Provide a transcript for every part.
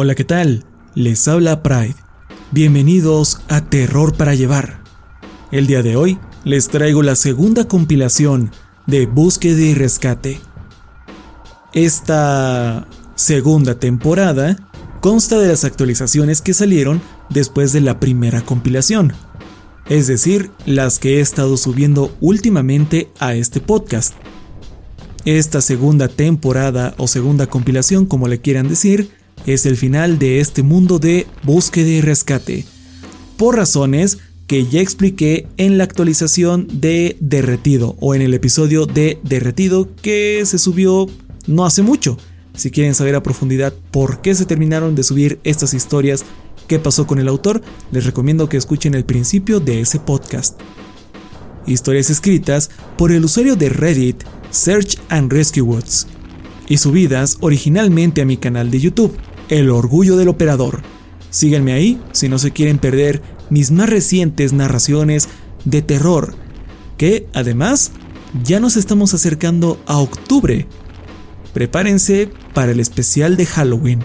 Hola, ¿qué tal? Les habla Pride. Bienvenidos a Terror para Llevar. El día de hoy les traigo la segunda compilación de Búsqueda y Rescate. Esta segunda temporada consta de las actualizaciones que salieron después de la primera compilación, es decir, las que he estado subiendo últimamente a este podcast. Esta segunda temporada o segunda compilación, como le quieran decir, es el final de este mundo de búsqueda y rescate, por razones que ya expliqué en la actualización de Derretido o en el episodio de Derretido que se subió no hace mucho. Si quieren saber a profundidad por qué se terminaron de subir estas historias, qué pasó con el autor, les recomiendo que escuchen el principio de ese podcast. Historias escritas por el usuario de Reddit Search and Rescue Woods y subidas originalmente a mi canal de YouTube el orgullo del operador. Síganme ahí si no se quieren perder mis más recientes narraciones de terror, que además ya nos estamos acercando a octubre. Prepárense para el especial de Halloween.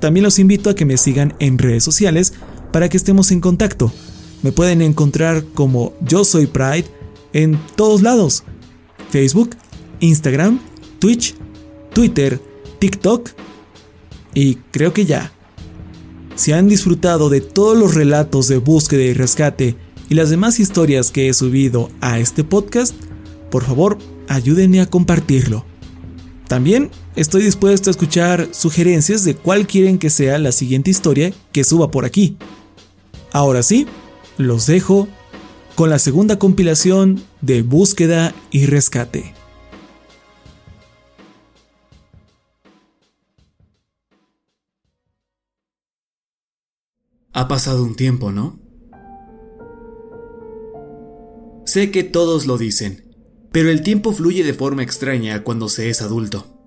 También los invito a que me sigan en redes sociales para que estemos en contacto. Me pueden encontrar como Yo Soy Pride en todos lados. Facebook, Instagram, Twitch, Twitter, TikTok y creo que ya. Si han disfrutado de todos los relatos de búsqueda y rescate y las demás historias que he subido a este podcast, por favor ayúdenme a compartirlo. También estoy dispuesto a escuchar sugerencias de cuál quieren que sea la siguiente historia que suba por aquí. Ahora sí, los dejo con la segunda compilación de búsqueda y rescate. Ha pasado un tiempo, ¿no? Sé que todos lo dicen, pero el tiempo fluye de forma extraña cuando se es adulto.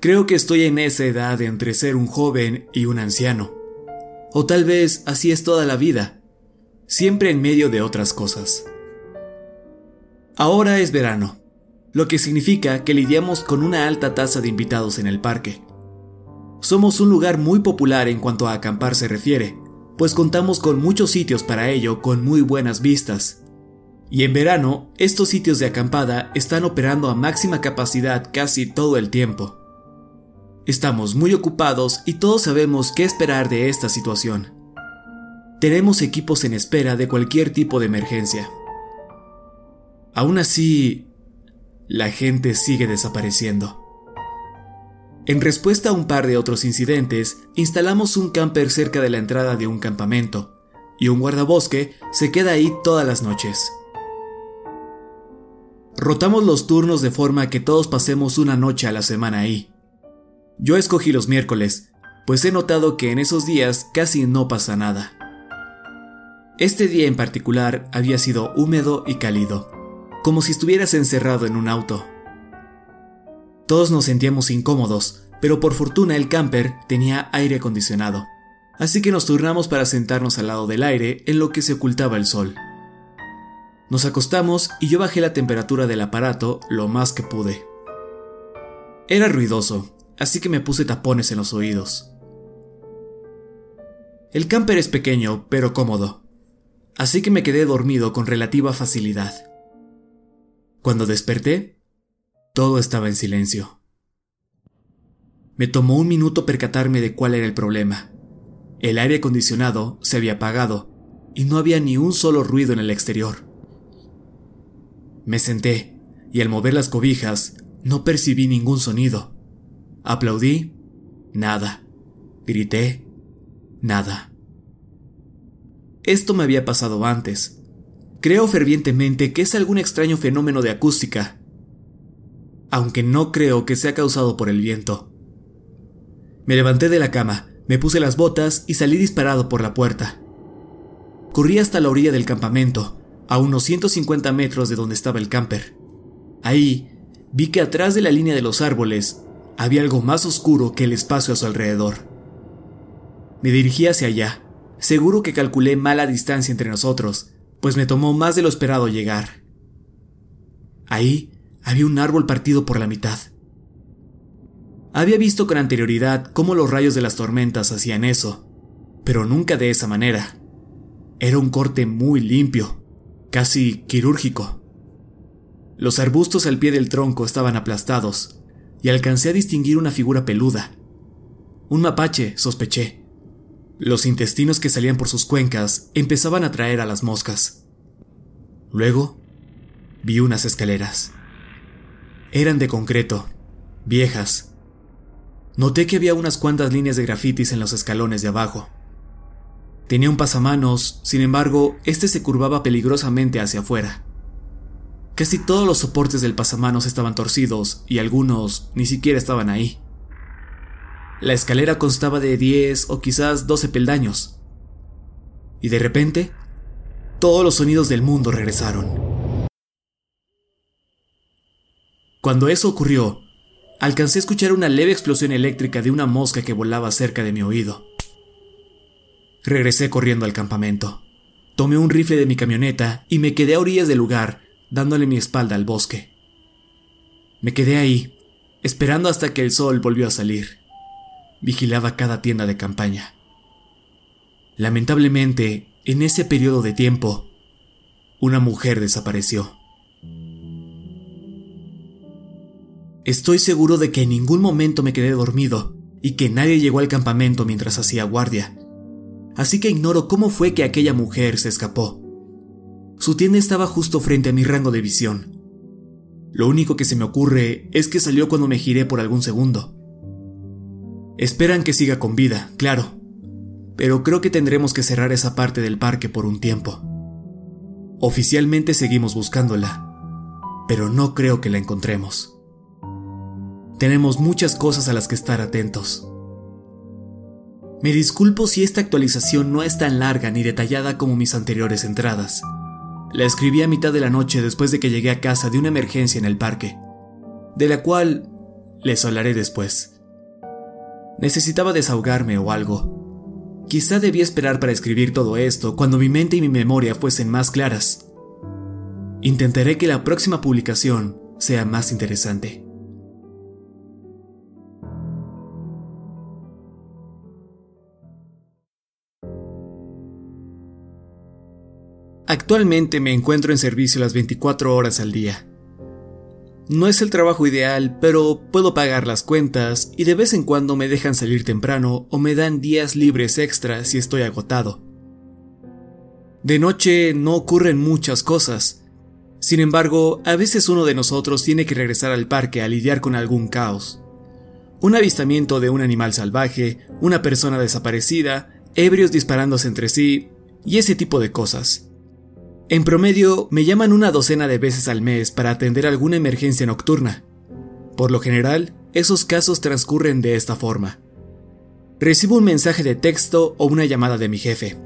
Creo que estoy en esa edad entre ser un joven y un anciano. O tal vez así es toda la vida, siempre en medio de otras cosas. Ahora es verano, lo que significa que lidiamos con una alta tasa de invitados en el parque. Somos un lugar muy popular en cuanto a acampar se refiere, pues contamos con muchos sitios para ello con muy buenas vistas. Y en verano, estos sitios de acampada están operando a máxima capacidad casi todo el tiempo. Estamos muy ocupados y todos sabemos qué esperar de esta situación. Tenemos equipos en espera de cualquier tipo de emergencia. Aún así, la gente sigue desapareciendo. En respuesta a un par de otros incidentes, instalamos un camper cerca de la entrada de un campamento, y un guardabosque se queda ahí todas las noches. Rotamos los turnos de forma que todos pasemos una noche a la semana ahí. Yo escogí los miércoles, pues he notado que en esos días casi no pasa nada. Este día en particular había sido húmedo y cálido, como si estuvieras encerrado en un auto. Todos nos sentíamos incómodos, pero por fortuna el camper tenía aire acondicionado, así que nos turnamos para sentarnos al lado del aire en lo que se ocultaba el sol. Nos acostamos y yo bajé la temperatura del aparato lo más que pude. Era ruidoso, así que me puse tapones en los oídos. El camper es pequeño, pero cómodo, así que me quedé dormido con relativa facilidad. Cuando desperté, todo estaba en silencio. Me tomó un minuto percatarme de cuál era el problema. El aire acondicionado se había apagado y no había ni un solo ruido en el exterior. Me senté y al mover las cobijas no percibí ningún sonido. Aplaudí, nada. Grité, nada. Esto me había pasado antes. Creo fervientemente que es algún extraño fenómeno de acústica, aunque no creo que sea causado por el viento. Me levanté de la cama, me puse las botas y salí disparado por la puerta. Corrí hasta la orilla del campamento, a unos 150 metros de donde estaba el camper. Ahí vi que atrás de la línea de los árboles había algo más oscuro que el espacio a su alrededor. Me dirigí hacia allá. Seguro que calculé mala distancia entre nosotros, pues me tomó más de lo esperado llegar. Ahí había un árbol partido por la mitad. Había visto con anterioridad cómo los rayos de las tormentas hacían eso, pero nunca de esa manera. Era un corte muy limpio, casi quirúrgico. Los arbustos al pie del tronco estaban aplastados, y alcancé a distinguir una figura peluda. Un mapache, sospeché. Los intestinos que salían por sus cuencas empezaban a atraer a las moscas. Luego, vi unas escaleras. Eran de concreto, viejas. Noté que había unas cuantas líneas de grafitis en los escalones de abajo. Tenía un pasamanos, sin embargo, este se curvaba peligrosamente hacia afuera. Casi todos los soportes del pasamanos estaban torcidos y algunos ni siquiera estaban ahí. La escalera constaba de 10 o quizás 12 peldaños. Y de repente, todos los sonidos del mundo regresaron. Cuando eso ocurrió, alcancé a escuchar una leve explosión eléctrica de una mosca que volaba cerca de mi oído. Regresé corriendo al campamento. Tomé un rifle de mi camioneta y me quedé a orillas del lugar, dándole mi espalda al bosque. Me quedé ahí, esperando hasta que el sol volvió a salir. Vigilaba cada tienda de campaña. Lamentablemente, en ese periodo de tiempo, una mujer desapareció. Estoy seguro de que en ningún momento me quedé dormido y que nadie llegó al campamento mientras hacía guardia así que ignoro cómo fue que aquella mujer se escapó. Su tienda estaba justo frente a mi rango de visión. Lo único que se me ocurre es que salió cuando me giré por algún segundo. Esperan que siga con vida, claro, pero creo que tendremos que cerrar esa parte del parque por un tiempo. Oficialmente seguimos buscándola, pero no creo que la encontremos. Tenemos muchas cosas a las que estar atentos. Me disculpo si esta actualización no es tan larga ni detallada como mis anteriores entradas. La escribí a mitad de la noche después de que llegué a casa de una emergencia en el parque, de la cual les hablaré después. Necesitaba desahogarme o algo. Quizá debía esperar para escribir todo esto cuando mi mente y mi memoria fuesen más claras. Intentaré que la próxima publicación sea más interesante. Actualmente me encuentro en servicio las 24 horas al día. No es el trabajo ideal, pero puedo pagar las cuentas y de vez en cuando me dejan salir temprano o me dan días libres extras si estoy agotado. De noche no ocurren muchas cosas. Sin embargo, a veces uno de nosotros tiene que regresar al parque a lidiar con algún caos. Un avistamiento de un animal salvaje, una persona desaparecida, ebrios disparándose entre sí y ese tipo de cosas. En promedio, me llaman una docena de veces al mes para atender alguna emergencia nocturna. Por lo general, esos casos transcurren de esta forma. Recibo un mensaje de texto o una llamada de mi jefe.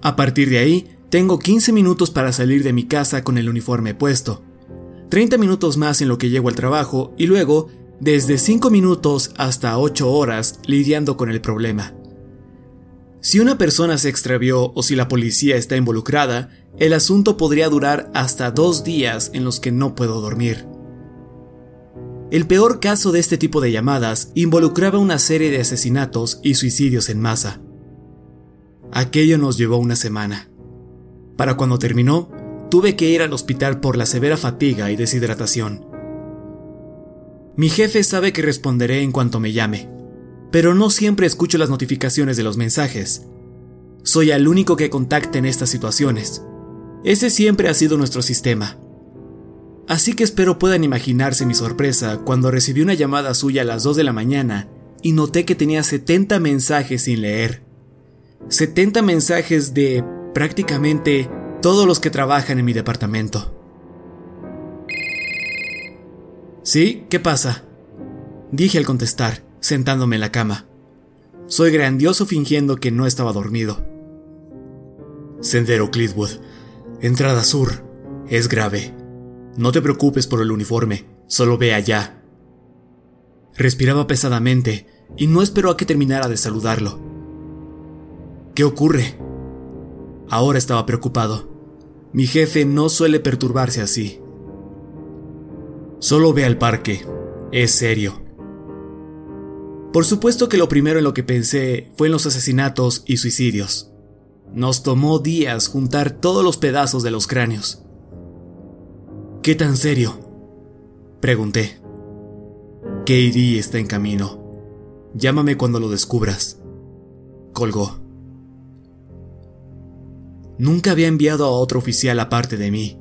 A partir de ahí, tengo 15 minutos para salir de mi casa con el uniforme puesto. 30 minutos más en lo que llego al trabajo y luego desde 5 minutos hasta 8 horas lidiando con el problema. Si una persona se extravió o si la policía está involucrada, el asunto podría durar hasta dos días en los que no puedo dormir. El peor caso de este tipo de llamadas involucraba una serie de asesinatos y suicidios en masa. Aquello nos llevó una semana. Para cuando terminó, tuve que ir al hospital por la severa fatiga y deshidratación. Mi jefe sabe que responderé en cuanto me llame, pero no siempre escucho las notificaciones de los mensajes. Soy el único que contacta en estas situaciones. Ese siempre ha sido nuestro sistema. Así que espero puedan imaginarse mi sorpresa cuando recibí una llamada suya a las 2 de la mañana y noté que tenía 70 mensajes sin leer. 70 mensajes de prácticamente todos los que trabajan en mi departamento. ¿Sí? ¿Qué pasa? Dije al contestar, sentándome en la cama. Soy grandioso fingiendo que no estaba dormido. Sendero Clitwood, entrada sur. Es grave. No te preocupes por el uniforme, solo ve allá. Respiraba pesadamente y no esperó a que terminara de saludarlo. ¿Qué ocurre? Ahora estaba preocupado. Mi jefe no suele perturbarse así. Solo ve al parque. Es serio. Por supuesto que lo primero en lo que pensé fue en los asesinatos y suicidios. Nos tomó días juntar todos los pedazos de los cráneos. ¿Qué tan serio? Pregunté. KD está en camino. Llámame cuando lo descubras. Colgó. Nunca había enviado a otro oficial aparte de mí.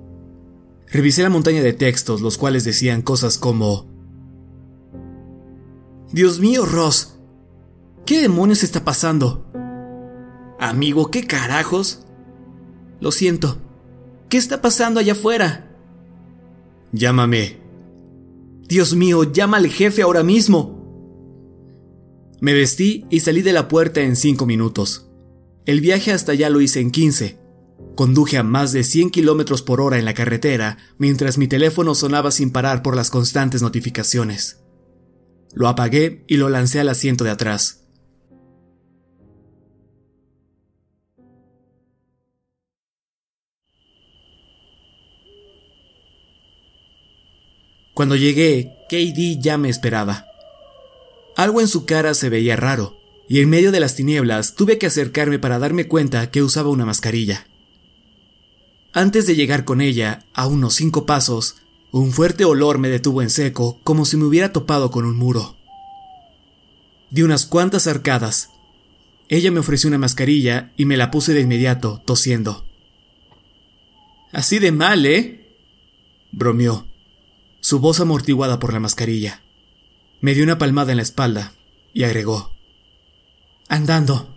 Revisé la montaña de textos, los cuales decían cosas como... Dios mío, Ross. ¿Qué demonios está pasando? Amigo, ¿qué carajos? Lo siento. ¿Qué está pasando allá afuera? Llámame. Dios mío, llama al jefe ahora mismo. Me vestí y salí de la puerta en cinco minutos. El viaje hasta allá lo hice en 15. Conduje a más de 100 kilómetros por hora en la carretera mientras mi teléfono sonaba sin parar por las constantes notificaciones. Lo apagué y lo lancé al asiento de atrás. Cuando llegué, KD ya me esperaba. Algo en su cara se veía raro, y en medio de las tinieblas tuve que acercarme para darme cuenta que usaba una mascarilla. Antes de llegar con ella, a unos cinco pasos, un fuerte olor me detuvo en seco como si me hubiera topado con un muro. Di unas cuantas arcadas. Ella me ofreció una mascarilla y me la puse de inmediato, tosiendo. Así de mal, ¿eh? bromeó su voz amortiguada por la mascarilla. Me dio una palmada en la espalda y agregó, Andando.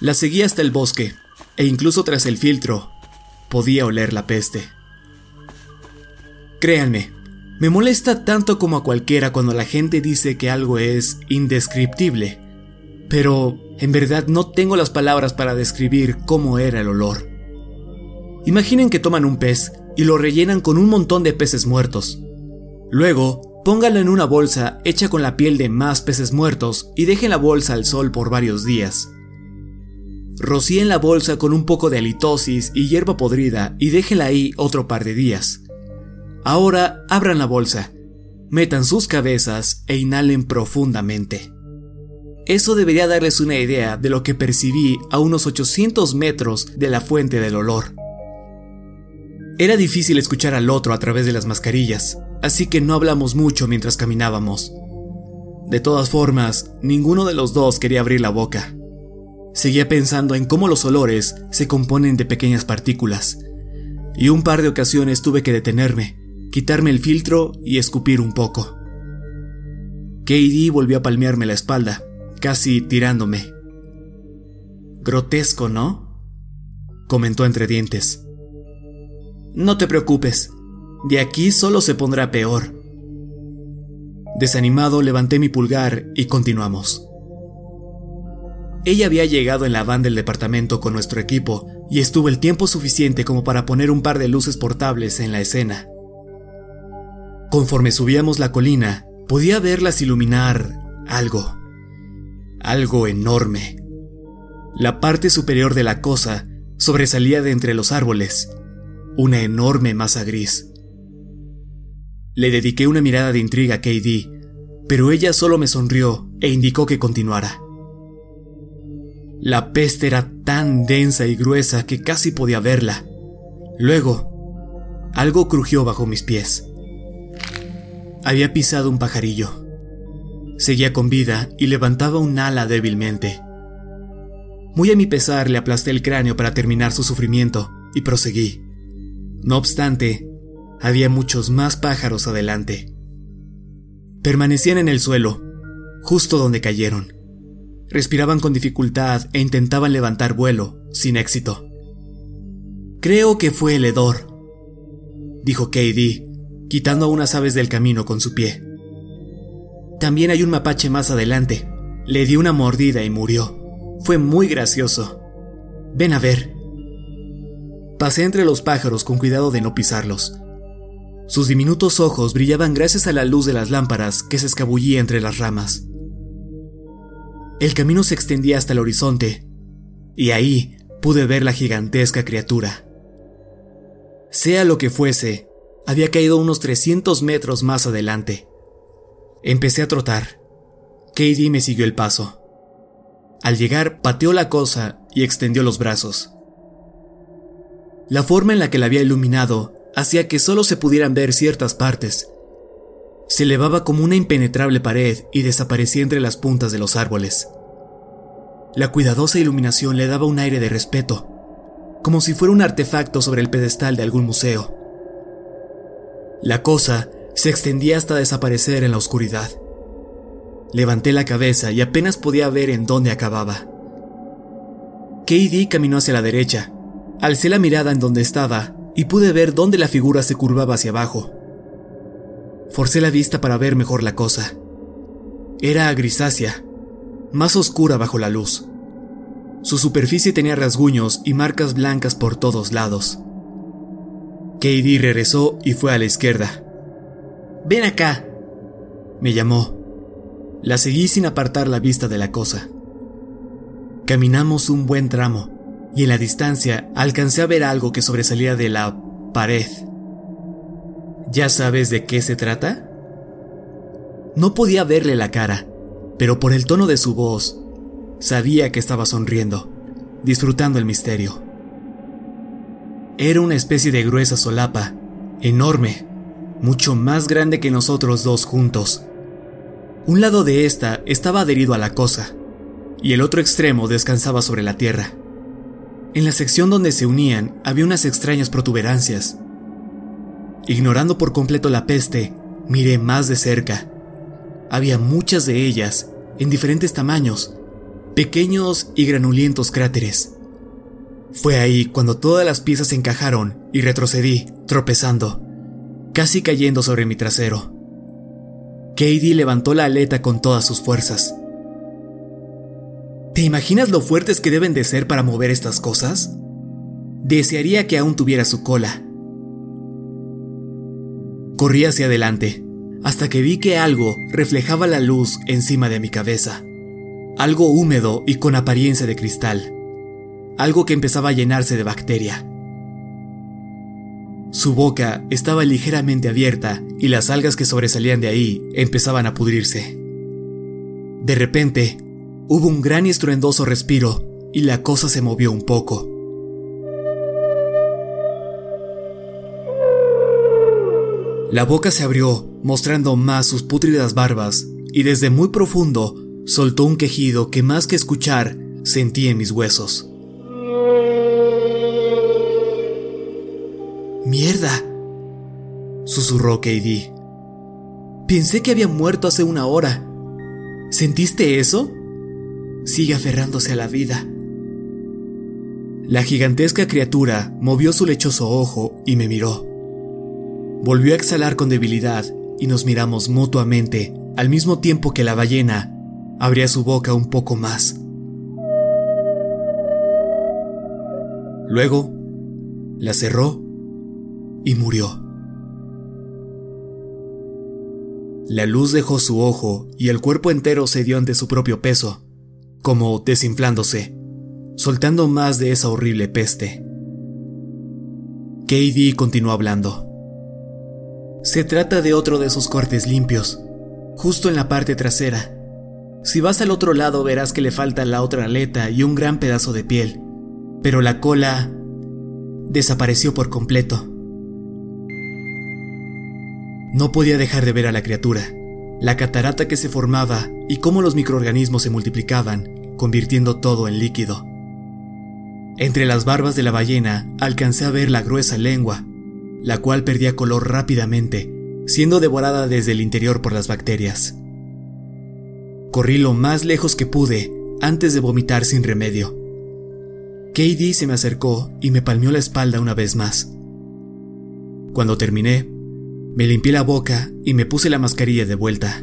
La seguí hasta el bosque, e incluso tras el filtro, podía oler la peste. Créanme, me molesta tanto como a cualquiera cuando la gente dice que algo es indescriptible, pero en verdad no tengo las palabras para describir cómo era el olor. Imaginen que toman un pez y lo rellenan con un montón de peces muertos. Luego, pónganlo en una bolsa hecha con la piel de más peces muertos y dejen la bolsa al sol por varios días. Rocíen la bolsa con un poco de halitosis y hierba podrida y déjenla ahí otro par de días. Ahora abran la bolsa, metan sus cabezas e inhalen profundamente. Eso debería darles una idea de lo que percibí a unos 800 metros de la fuente del olor. Era difícil escuchar al otro a través de las mascarillas, así que no hablamos mucho mientras caminábamos. De todas formas, ninguno de los dos quería abrir la boca. Seguía pensando en cómo los olores se componen de pequeñas partículas, y un par de ocasiones tuve que detenerme, quitarme el filtro y escupir un poco. Katie volvió a palmearme la espalda, casi tirándome. Grotesco, ¿no? comentó entre dientes. No te preocupes, de aquí solo se pondrá peor. Desanimado levanté mi pulgar y continuamos. Ella había llegado en la van del departamento con nuestro equipo y estuvo el tiempo suficiente como para poner un par de luces portables en la escena. Conforme subíamos la colina, podía verlas iluminar algo. Algo enorme. La parte superior de la cosa sobresalía de entre los árboles, una enorme masa gris. Le dediqué una mirada de intriga a KD, pero ella solo me sonrió e indicó que continuara. La peste era tan densa y gruesa que casi podía verla. Luego, algo crujió bajo mis pies. Había pisado un pajarillo. Seguía con vida y levantaba un ala débilmente. Muy a mi pesar le aplasté el cráneo para terminar su sufrimiento y proseguí. No obstante, había muchos más pájaros adelante. Permanecían en el suelo, justo donde cayeron. Respiraban con dificultad e intentaban levantar vuelo, sin éxito. Creo que fue el hedor, dijo KD, quitando a unas aves del camino con su pie. También hay un mapache más adelante. Le di una mordida y murió. Fue muy gracioso. Ven a ver. Pasé entre los pájaros con cuidado de no pisarlos. Sus diminutos ojos brillaban gracias a la luz de las lámparas que se escabullía entre las ramas. El camino se extendía hasta el horizonte, y ahí pude ver la gigantesca criatura. Sea lo que fuese, había caído unos 300 metros más adelante. Empecé a trotar. Katie me siguió el paso. Al llegar, pateó la cosa y extendió los brazos. La forma en la que la había iluminado hacía que solo se pudieran ver ciertas partes. Se elevaba como una impenetrable pared y desaparecía entre las puntas de los árboles. La cuidadosa iluminación le daba un aire de respeto, como si fuera un artefacto sobre el pedestal de algún museo. La cosa se extendía hasta desaparecer en la oscuridad. Levanté la cabeza y apenas podía ver en dónde acababa. KD caminó hacia la derecha. Alcé la mirada en donde estaba y pude ver dónde la figura se curvaba hacia abajo. Forcé la vista para ver mejor la cosa. Era grisácea, más oscura bajo la luz. Su superficie tenía rasguños y marcas blancas por todos lados. KD regresó y fue a la izquierda. Ven acá, me llamó. La seguí sin apartar la vista de la cosa. Caminamos un buen tramo y en la distancia alcancé a ver algo que sobresalía de la pared. ¿Ya sabes de qué se trata? No podía verle la cara, pero por el tono de su voz, sabía que estaba sonriendo, disfrutando el misterio. Era una especie de gruesa solapa, enorme, mucho más grande que nosotros dos juntos. Un lado de esta estaba adherido a la cosa, y el otro extremo descansaba sobre la tierra. En la sección donde se unían había unas extrañas protuberancias. Ignorando por completo la peste, miré más de cerca. Había muchas de ellas, en diferentes tamaños, pequeños y granulientos cráteres. Fue ahí cuando todas las piezas se encajaron y retrocedí, tropezando, casi cayendo sobre mi trasero. Katie levantó la aleta con todas sus fuerzas. ¿Te imaginas lo fuertes que deben de ser para mover estas cosas? Desearía que aún tuviera su cola. Corrí hacia adelante, hasta que vi que algo reflejaba la luz encima de mi cabeza. Algo húmedo y con apariencia de cristal. Algo que empezaba a llenarse de bacteria. Su boca estaba ligeramente abierta y las algas que sobresalían de ahí empezaban a pudrirse. De repente, Hubo un gran y estruendoso respiro y la cosa se movió un poco. La boca se abrió, mostrando más sus pútridas barbas, y desde muy profundo soltó un quejido que más que escuchar sentí en mis huesos. ¡Mierda! susurró KD. Pensé que había muerto hace una hora. ¿Sentiste eso? sigue aferrándose a la vida. La gigantesca criatura movió su lechoso ojo y me miró. Volvió a exhalar con debilidad y nos miramos mutuamente al mismo tiempo que la ballena abría su boca un poco más. Luego, la cerró y murió. La luz dejó su ojo y el cuerpo entero cedió ante su propio peso, como desinflándose, soltando más de esa horrible peste. KD continuó hablando. Se trata de otro de esos cortes limpios, justo en la parte trasera. Si vas al otro lado verás que le falta la otra aleta y un gran pedazo de piel, pero la cola desapareció por completo. No podía dejar de ver a la criatura, la catarata que se formaba y cómo los microorganismos se multiplicaban, convirtiendo todo en líquido. Entre las barbas de la ballena alcancé a ver la gruesa lengua, la cual perdía color rápidamente, siendo devorada desde el interior por las bacterias. Corrí lo más lejos que pude antes de vomitar sin remedio. KD se me acercó y me palmeó la espalda una vez más. Cuando terminé, me limpié la boca y me puse la mascarilla de vuelta.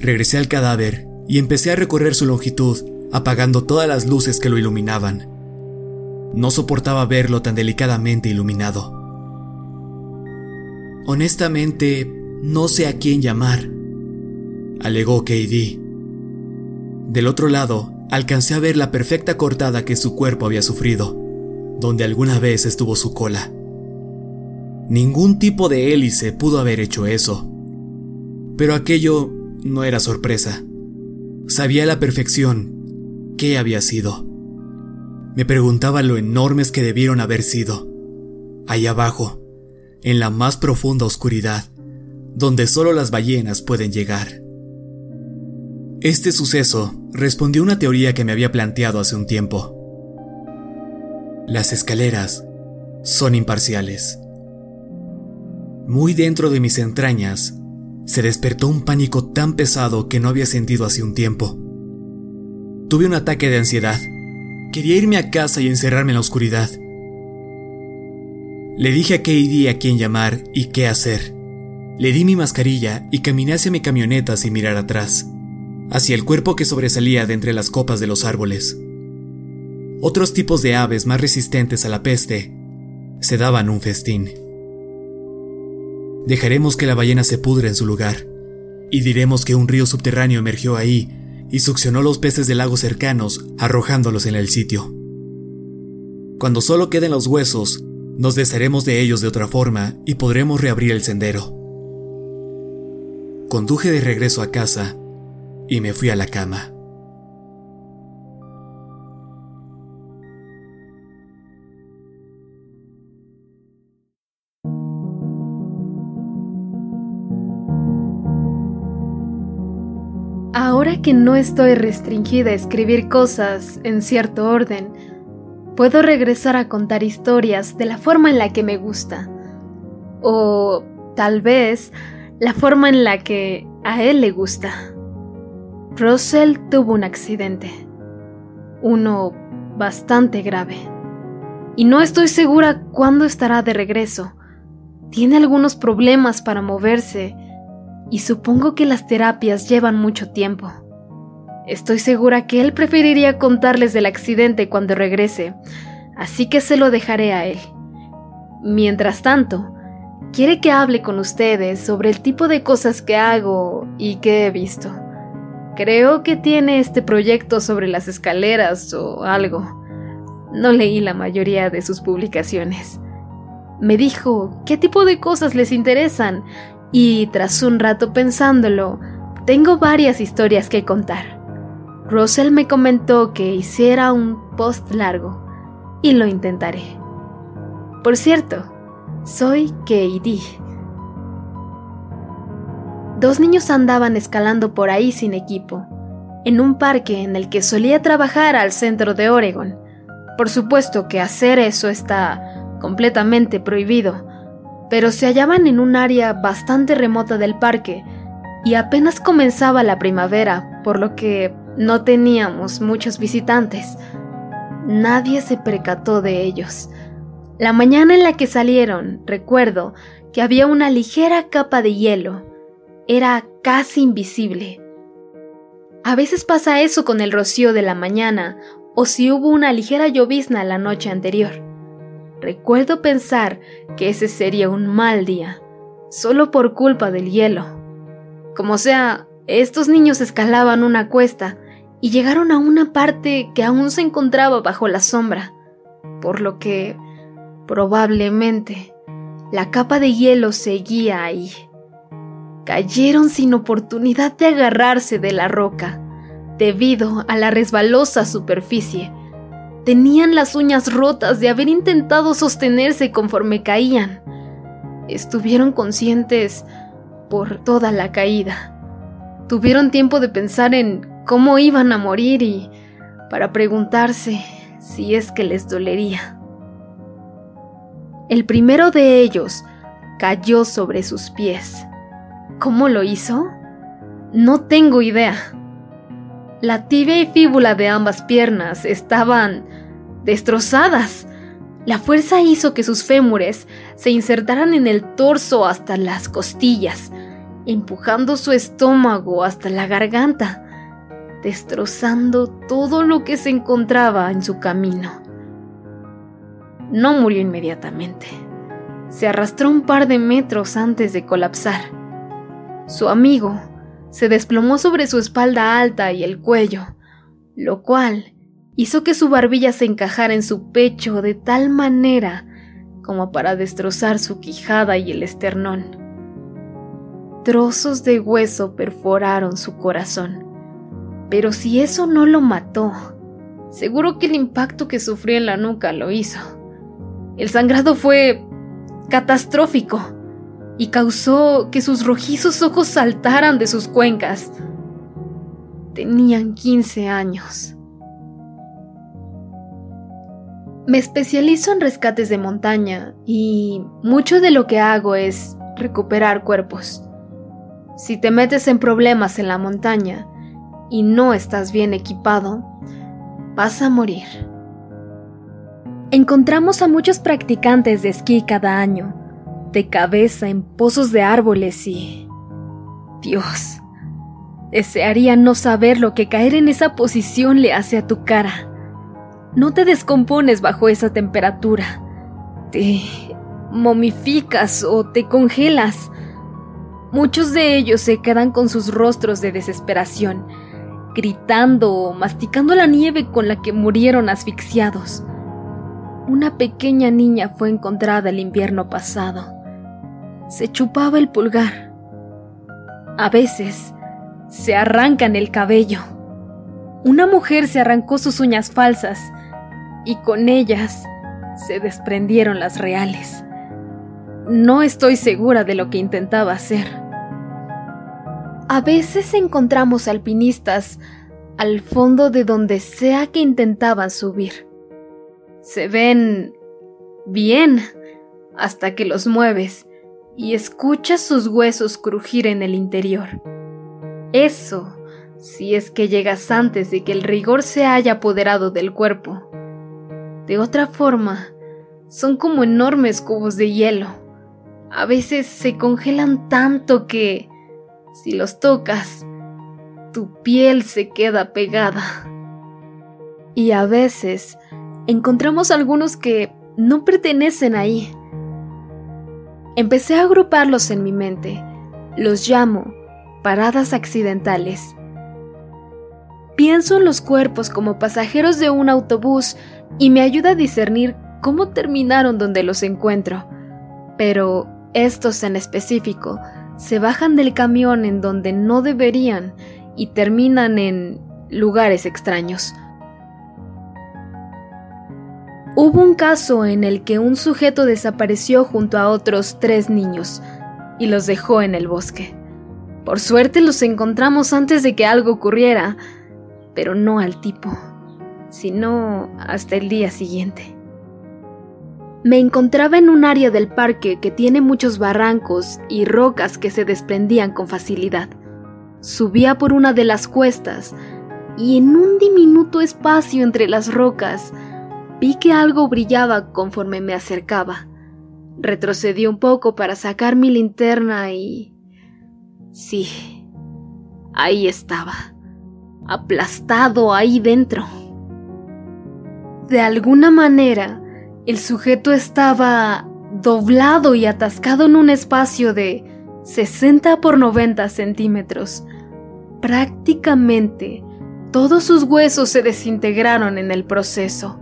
Regresé al cadáver y empecé a recorrer su longitud, apagando todas las luces que lo iluminaban. No soportaba verlo tan delicadamente iluminado. Honestamente, no sé a quién llamar, alegó KD. Del otro lado, alcancé a ver la perfecta cortada que su cuerpo había sufrido, donde alguna vez estuvo su cola. Ningún tipo de hélice pudo haber hecho eso. Pero aquello no era sorpresa. Sabía a la perfección qué había sido. Me preguntaba lo enormes que debieron haber sido. Allá abajo, en la más profunda oscuridad, donde solo las ballenas pueden llegar. Este suceso respondió a una teoría que me había planteado hace un tiempo. Las escaleras son imparciales. Muy dentro de mis entrañas, se despertó un pánico tan pesado que no había sentido hace un tiempo. Tuve un ataque de ansiedad. Quería irme a casa y encerrarme en la oscuridad. Le dije a KD a quién llamar y qué hacer. Le di mi mascarilla y caminé hacia mi camioneta sin mirar atrás, hacia el cuerpo que sobresalía de entre las copas de los árboles. Otros tipos de aves más resistentes a la peste se daban un festín. Dejaremos que la ballena se pudra en su lugar, y diremos que un río subterráneo emergió ahí y succionó los peces de lagos cercanos, arrojándolos en el sitio. Cuando solo queden los huesos, nos desharemos de ellos de otra forma y podremos reabrir el sendero. Conduje de regreso a casa y me fui a la cama. Ahora que no estoy restringida a escribir cosas en cierto orden, puedo regresar a contar historias de la forma en la que me gusta. O tal vez la forma en la que a él le gusta. Russell tuvo un accidente. Uno bastante grave. Y no estoy segura cuándo estará de regreso. Tiene algunos problemas para moverse y supongo que las terapias llevan mucho tiempo. Estoy segura que él preferiría contarles del accidente cuando regrese, así que se lo dejaré a él. Mientras tanto, quiere que hable con ustedes sobre el tipo de cosas que hago y que he visto. Creo que tiene este proyecto sobre las escaleras o algo. No leí la mayoría de sus publicaciones. Me dijo qué tipo de cosas les interesan y tras un rato pensándolo, tengo varias historias que contar. Russell me comentó que hiciera un post largo y lo intentaré. Por cierto, soy KD. Dos niños andaban escalando por ahí sin equipo, en un parque en el que solía trabajar al centro de Oregon. Por supuesto que hacer eso está completamente prohibido, pero se hallaban en un área bastante remota del parque y apenas comenzaba la primavera, por lo que no teníamos muchos visitantes. Nadie se percató de ellos. La mañana en la que salieron, recuerdo que había una ligera capa de hielo. Era casi invisible. A veces pasa eso con el rocío de la mañana o si hubo una ligera llovizna la noche anterior. Recuerdo pensar que ese sería un mal día. solo por culpa del hielo. Como sea, estos niños escalaban una cuesta y llegaron a una parte que aún se encontraba bajo la sombra, por lo que probablemente la capa de hielo seguía ahí. Cayeron sin oportunidad de agarrarse de la roca, debido a la resbalosa superficie. Tenían las uñas rotas de haber intentado sostenerse conforme caían. Estuvieron conscientes por toda la caída. Tuvieron tiempo de pensar en cómo iban a morir y para preguntarse si es que les dolería. El primero de ellos cayó sobre sus pies. ¿Cómo lo hizo? No tengo idea. La tibia y fíbula de ambas piernas estaban destrozadas. La fuerza hizo que sus fémures se insertaran en el torso hasta las costillas, empujando su estómago hasta la garganta, destrozando todo lo que se encontraba en su camino. No murió inmediatamente. Se arrastró un par de metros antes de colapsar. Su amigo se desplomó sobre su espalda alta y el cuello, lo cual hizo que su barbilla se encajara en su pecho de tal manera como para destrozar su quijada y el esternón. Trozos de hueso perforaron su corazón. Pero si eso no lo mató, seguro que el impacto que sufrió en la nuca lo hizo. El sangrado fue catastrófico y causó que sus rojizos ojos saltaran de sus cuencas. Tenían 15 años. Me especializo en rescates de montaña y mucho de lo que hago es recuperar cuerpos. Si te metes en problemas en la montaña y no estás bien equipado, vas a morir. Encontramos a muchos practicantes de esquí cada año, de cabeza en pozos de árboles y... Dios, desearía no saber lo que caer en esa posición le hace a tu cara. No te descompones bajo esa temperatura. Te momificas o te congelas. Muchos de ellos se quedan con sus rostros de desesperación, gritando o masticando la nieve con la que murieron asfixiados. Una pequeña niña fue encontrada el invierno pasado. Se chupaba el pulgar. A veces se arrancan el cabello. Una mujer se arrancó sus uñas falsas y con ellas se desprendieron las reales. No estoy segura de lo que intentaba hacer. A veces encontramos alpinistas al fondo de donde sea que intentaban subir. Se ven bien hasta que los mueves y escuchas sus huesos crujir en el interior. Eso si es que llegas antes de que el rigor se haya apoderado del cuerpo. De otra forma, son como enormes cubos de hielo. A veces se congelan tanto que, si los tocas, tu piel se queda pegada. Y a veces encontramos algunos que no pertenecen ahí. Empecé a agruparlos en mi mente. Los llamo paradas accidentales. Pienso en los cuerpos como pasajeros de un autobús y me ayuda a discernir cómo terminaron donde los encuentro. Pero estos en específico se bajan del camión en donde no deberían y terminan en lugares extraños. Hubo un caso en el que un sujeto desapareció junto a otros tres niños y los dejó en el bosque. Por suerte los encontramos antes de que algo ocurriera, pero no al tipo sino hasta el día siguiente. Me encontraba en un área del parque que tiene muchos barrancos y rocas que se desprendían con facilidad. Subía por una de las cuestas y en un diminuto espacio entre las rocas vi que algo brillaba conforme me acercaba. Retrocedí un poco para sacar mi linterna y... Sí, ahí estaba, aplastado ahí dentro. De alguna manera, el sujeto estaba doblado y atascado en un espacio de 60 por 90 centímetros. Prácticamente todos sus huesos se desintegraron en el proceso.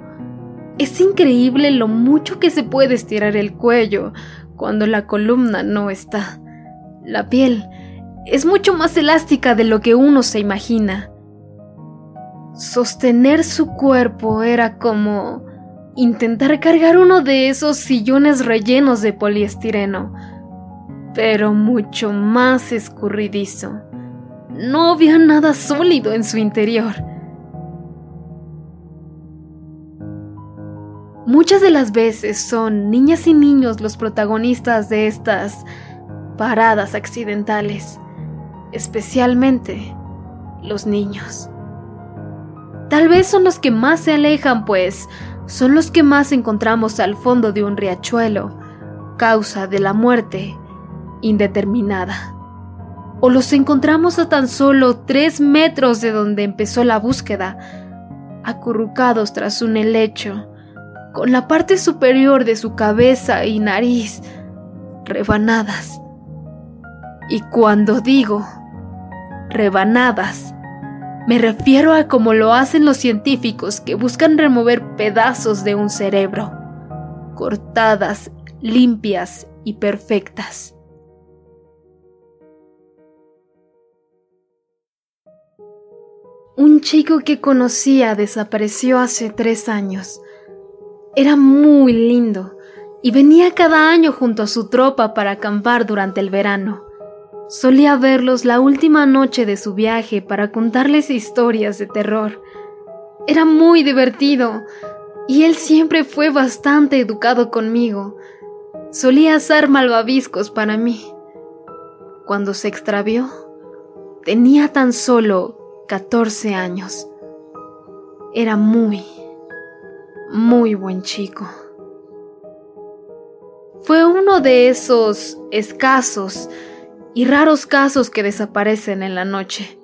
Es increíble lo mucho que se puede estirar el cuello cuando la columna no está. La piel es mucho más elástica de lo que uno se imagina. Sostener su cuerpo era como intentar cargar uno de esos sillones rellenos de poliestireno, pero mucho más escurridizo. No había nada sólido en su interior. Muchas de las veces son niñas y niños los protagonistas de estas paradas accidentales, especialmente los niños. Tal vez son los que más se alejan, pues son los que más encontramos al fondo de un riachuelo, causa de la muerte indeterminada. O los encontramos a tan solo tres metros de donde empezó la búsqueda, acurrucados tras un helecho, con la parte superior de su cabeza y nariz rebanadas. Y cuando digo rebanadas, me refiero a como lo hacen los científicos que buscan remover pedazos de un cerebro, cortadas, limpias y perfectas. Un chico que conocía desapareció hace tres años. Era muy lindo y venía cada año junto a su tropa para acampar durante el verano. Solía verlos la última noche de su viaje para contarles historias de terror. Era muy divertido y él siempre fue bastante educado conmigo. Solía hacer malvaviscos para mí. Cuando se extravió, tenía tan solo 14 años. Era muy, muy buen chico. Fue uno de esos escasos y raros casos que desaparecen en la noche.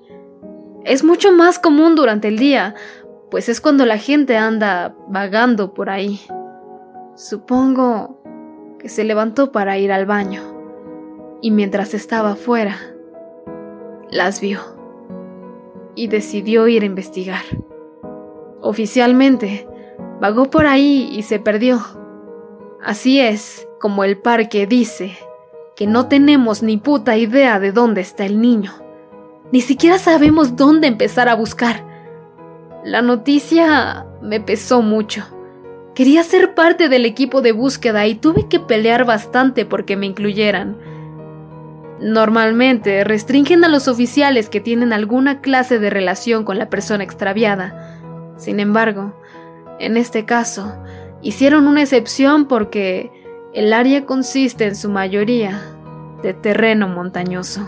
Es mucho más común durante el día, pues es cuando la gente anda vagando por ahí. Supongo que se levantó para ir al baño y mientras estaba afuera, las vio y decidió ir a investigar. Oficialmente, vagó por ahí y se perdió. Así es como el parque dice que no tenemos ni puta idea de dónde está el niño. Ni siquiera sabemos dónde empezar a buscar. La noticia me pesó mucho. Quería ser parte del equipo de búsqueda y tuve que pelear bastante porque me incluyeran. Normalmente restringen a los oficiales que tienen alguna clase de relación con la persona extraviada. Sin embargo, en este caso, hicieron una excepción porque el área consiste en su mayoría de terreno montañoso.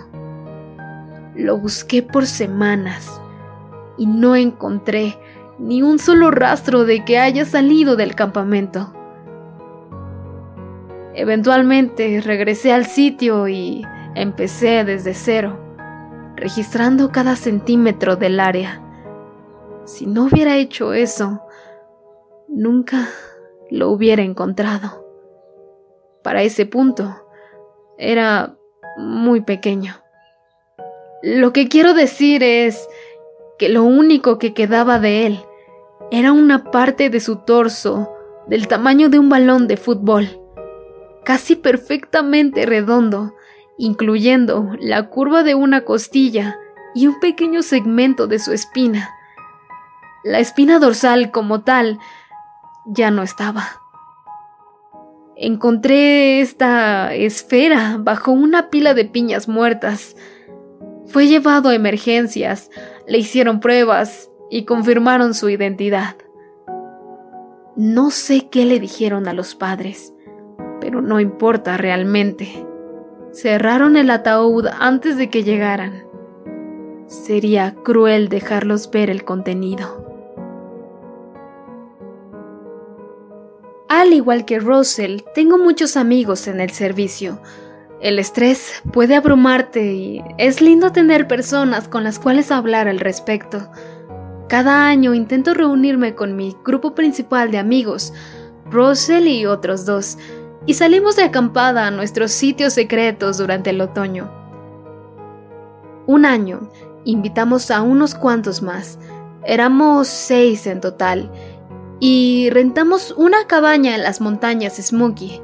Lo busqué por semanas y no encontré ni un solo rastro de que haya salido del campamento. Eventualmente regresé al sitio y empecé desde cero, registrando cada centímetro del área. Si no hubiera hecho eso, nunca lo hubiera encontrado. Para ese punto, era muy pequeño. Lo que quiero decir es que lo único que quedaba de él era una parte de su torso del tamaño de un balón de fútbol, casi perfectamente redondo, incluyendo la curva de una costilla y un pequeño segmento de su espina. La espina dorsal como tal ya no estaba. Encontré esta esfera bajo una pila de piñas muertas. Fue llevado a emergencias, le hicieron pruebas y confirmaron su identidad. No sé qué le dijeron a los padres, pero no importa realmente. Cerraron el ataúd antes de que llegaran. Sería cruel dejarlos ver el contenido. Al igual que Russell, tengo muchos amigos en el servicio. El estrés puede abrumarte y es lindo tener personas con las cuales hablar al respecto. Cada año intento reunirme con mi grupo principal de amigos, Russell y otros dos, y salimos de acampada a nuestros sitios secretos durante el otoño. Un año, invitamos a unos cuantos más, éramos seis en total, y rentamos una cabaña en las montañas Smoky.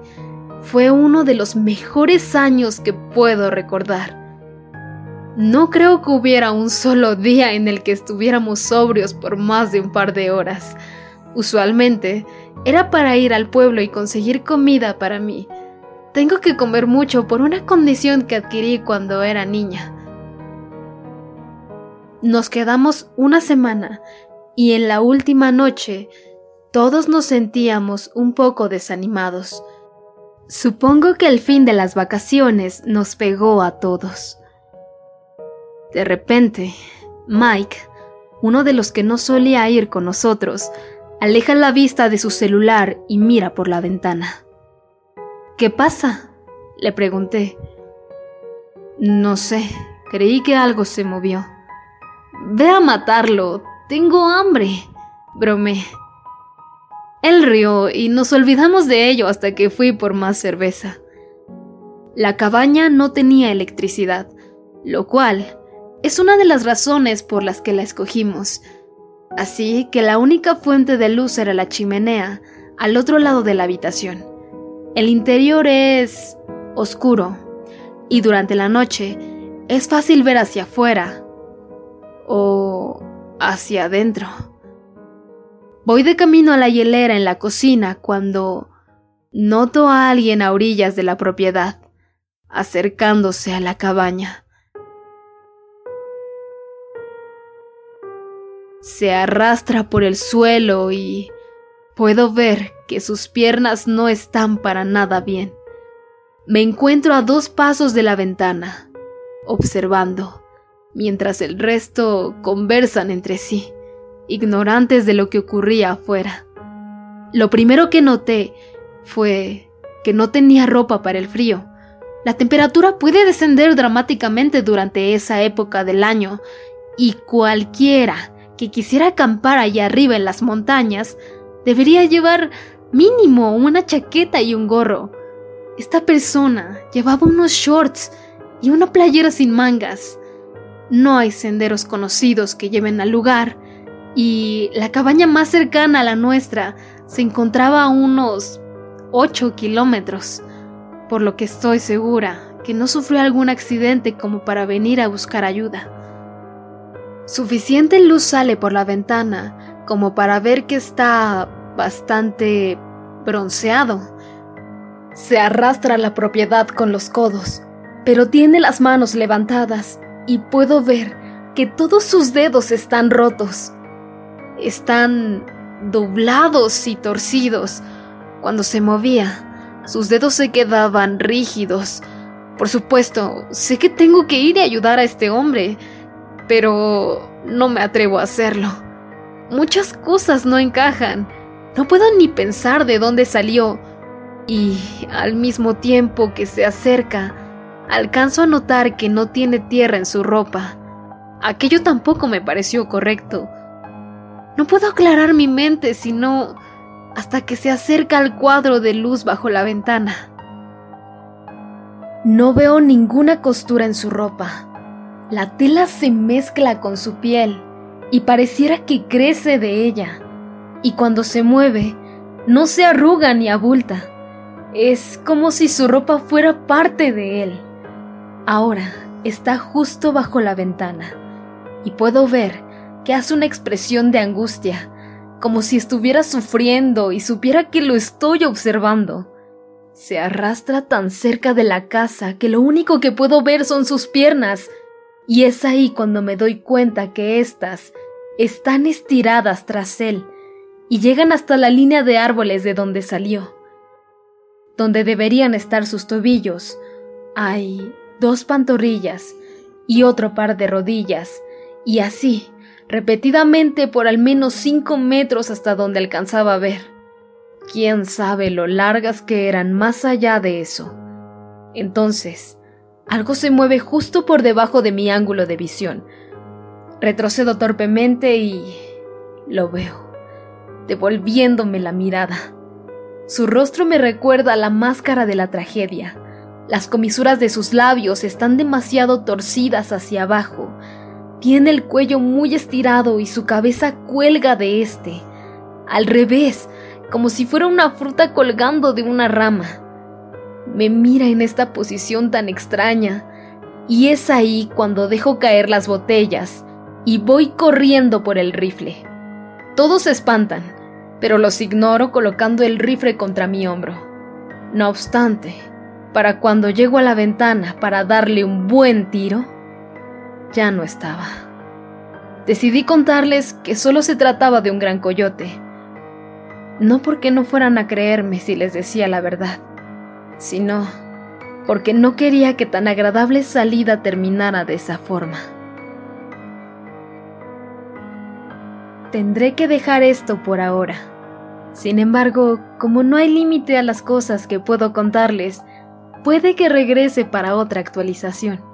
Fue uno de los mejores años que puedo recordar. No creo que hubiera un solo día en el que estuviéramos sobrios por más de un par de horas. Usualmente era para ir al pueblo y conseguir comida para mí. Tengo que comer mucho por una condición que adquirí cuando era niña. Nos quedamos una semana y en la última noche todos nos sentíamos un poco desanimados. Supongo que el fin de las vacaciones nos pegó a todos. De repente, Mike, uno de los que no solía ir con nosotros, aleja la vista de su celular y mira por la ventana. ¿Qué pasa? le pregunté. No sé, creí que algo se movió. Ve a matarlo, tengo hambre, bromé. Él rió y nos olvidamos de ello hasta que fui por más cerveza. La cabaña no tenía electricidad, lo cual es una de las razones por las que la escogimos. Así que la única fuente de luz era la chimenea, al otro lado de la habitación. El interior es oscuro y durante la noche es fácil ver hacia afuera o hacia adentro. Voy de camino a la hielera en la cocina cuando noto a alguien a orillas de la propiedad, acercándose a la cabaña. se arrastra por el suelo y puedo ver que sus piernas no están para nada bien. Me encuentro a dos pasos de la ventana, observando, mientras el resto conversan entre sí, ignorantes de lo que ocurría afuera. Lo primero que noté fue que no tenía ropa para el frío. La temperatura puede descender dramáticamente durante esa época del año y cualquiera que quisiera acampar allá arriba en las montañas, debería llevar mínimo una chaqueta y un gorro. Esta persona llevaba unos shorts y una playera sin mangas. No hay senderos conocidos que lleven al lugar, y la cabaña más cercana a la nuestra se encontraba a unos 8 kilómetros, por lo que estoy segura que no sufrió algún accidente como para venir a buscar ayuda. Suficiente luz sale por la ventana como para ver que está bastante bronceado. Se arrastra la propiedad con los codos, pero tiene las manos levantadas y puedo ver que todos sus dedos están rotos. Están doblados y torcidos. Cuando se movía, sus dedos se quedaban rígidos. Por supuesto, sé que tengo que ir y ayudar a este hombre, pero no me atrevo a hacerlo. Muchas cosas no encajan. No puedo ni pensar de dónde salió. Y al mismo tiempo que se acerca, alcanzo a notar que no tiene tierra en su ropa. Aquello tampoco me pareció correcto. No puedo aclarar mi mente sino hasta que se acerca al cuadro de luz bajo la ventana. No veo ninguna costura en su ropa. La tela se mezcla con su piel y pareciera que crece de ella. Y cuando se mueve, no se arruga ni abulta. Es como si su ropa fuera parte de él. Ahora está justo bajo la ventana y puedo ver que hace una expresión de angustia, como si estuviera sufriendo y supiera que lo estoy observando. Se arrastra tan cerca de la casa que lo único que puedo ver son sus piernas y es ahí cuando me doy cuenta que éstas están estiradas tras él y llegan hasta la línea de árboles de donde salió. Donde deberían estar sus tobillos, hay dos pantorrillas y otro par de rodillas, y así, repetidamente por al menos cinco metros hasta donde alcanzaba a ver. Quién sabe lo largas que eran más allá de eso. Entonces, algo se mueve justo por debajo de mi ángulo de visión. Retrocedo torpemente y lo veo, devolviéndome la mirada. Su rostro me recuerda a la máscara de la tragedia. Las comisuras de sus labios están demasiado torcidas hacia abajo. Tiene el cuello muy estirado y su cabeza cuelga de este. Al revés, como si fuera una fruta colgando de una rama. Me mira en esta posición tan extraña, y es ahí cuando dejo caer las botellas y voy corriendo por el rifle. Todos se espantan, pero los ignoro colocando el rifle contra mi hombro. No obstante, para cuando llego a la ventana para darle un buen tiro, ya no estaba. Decidí contarles que solo se trataba de un gran coyote. No porque no fueran a creerme si les decía la verdad, sino porque no quería que tan agradable salida terminara de esa forma. Tendré que dejar esto por ahora. Sin embargo, como no hay límite a las cosas que puedo contarles, puede que regrese para otra actualización.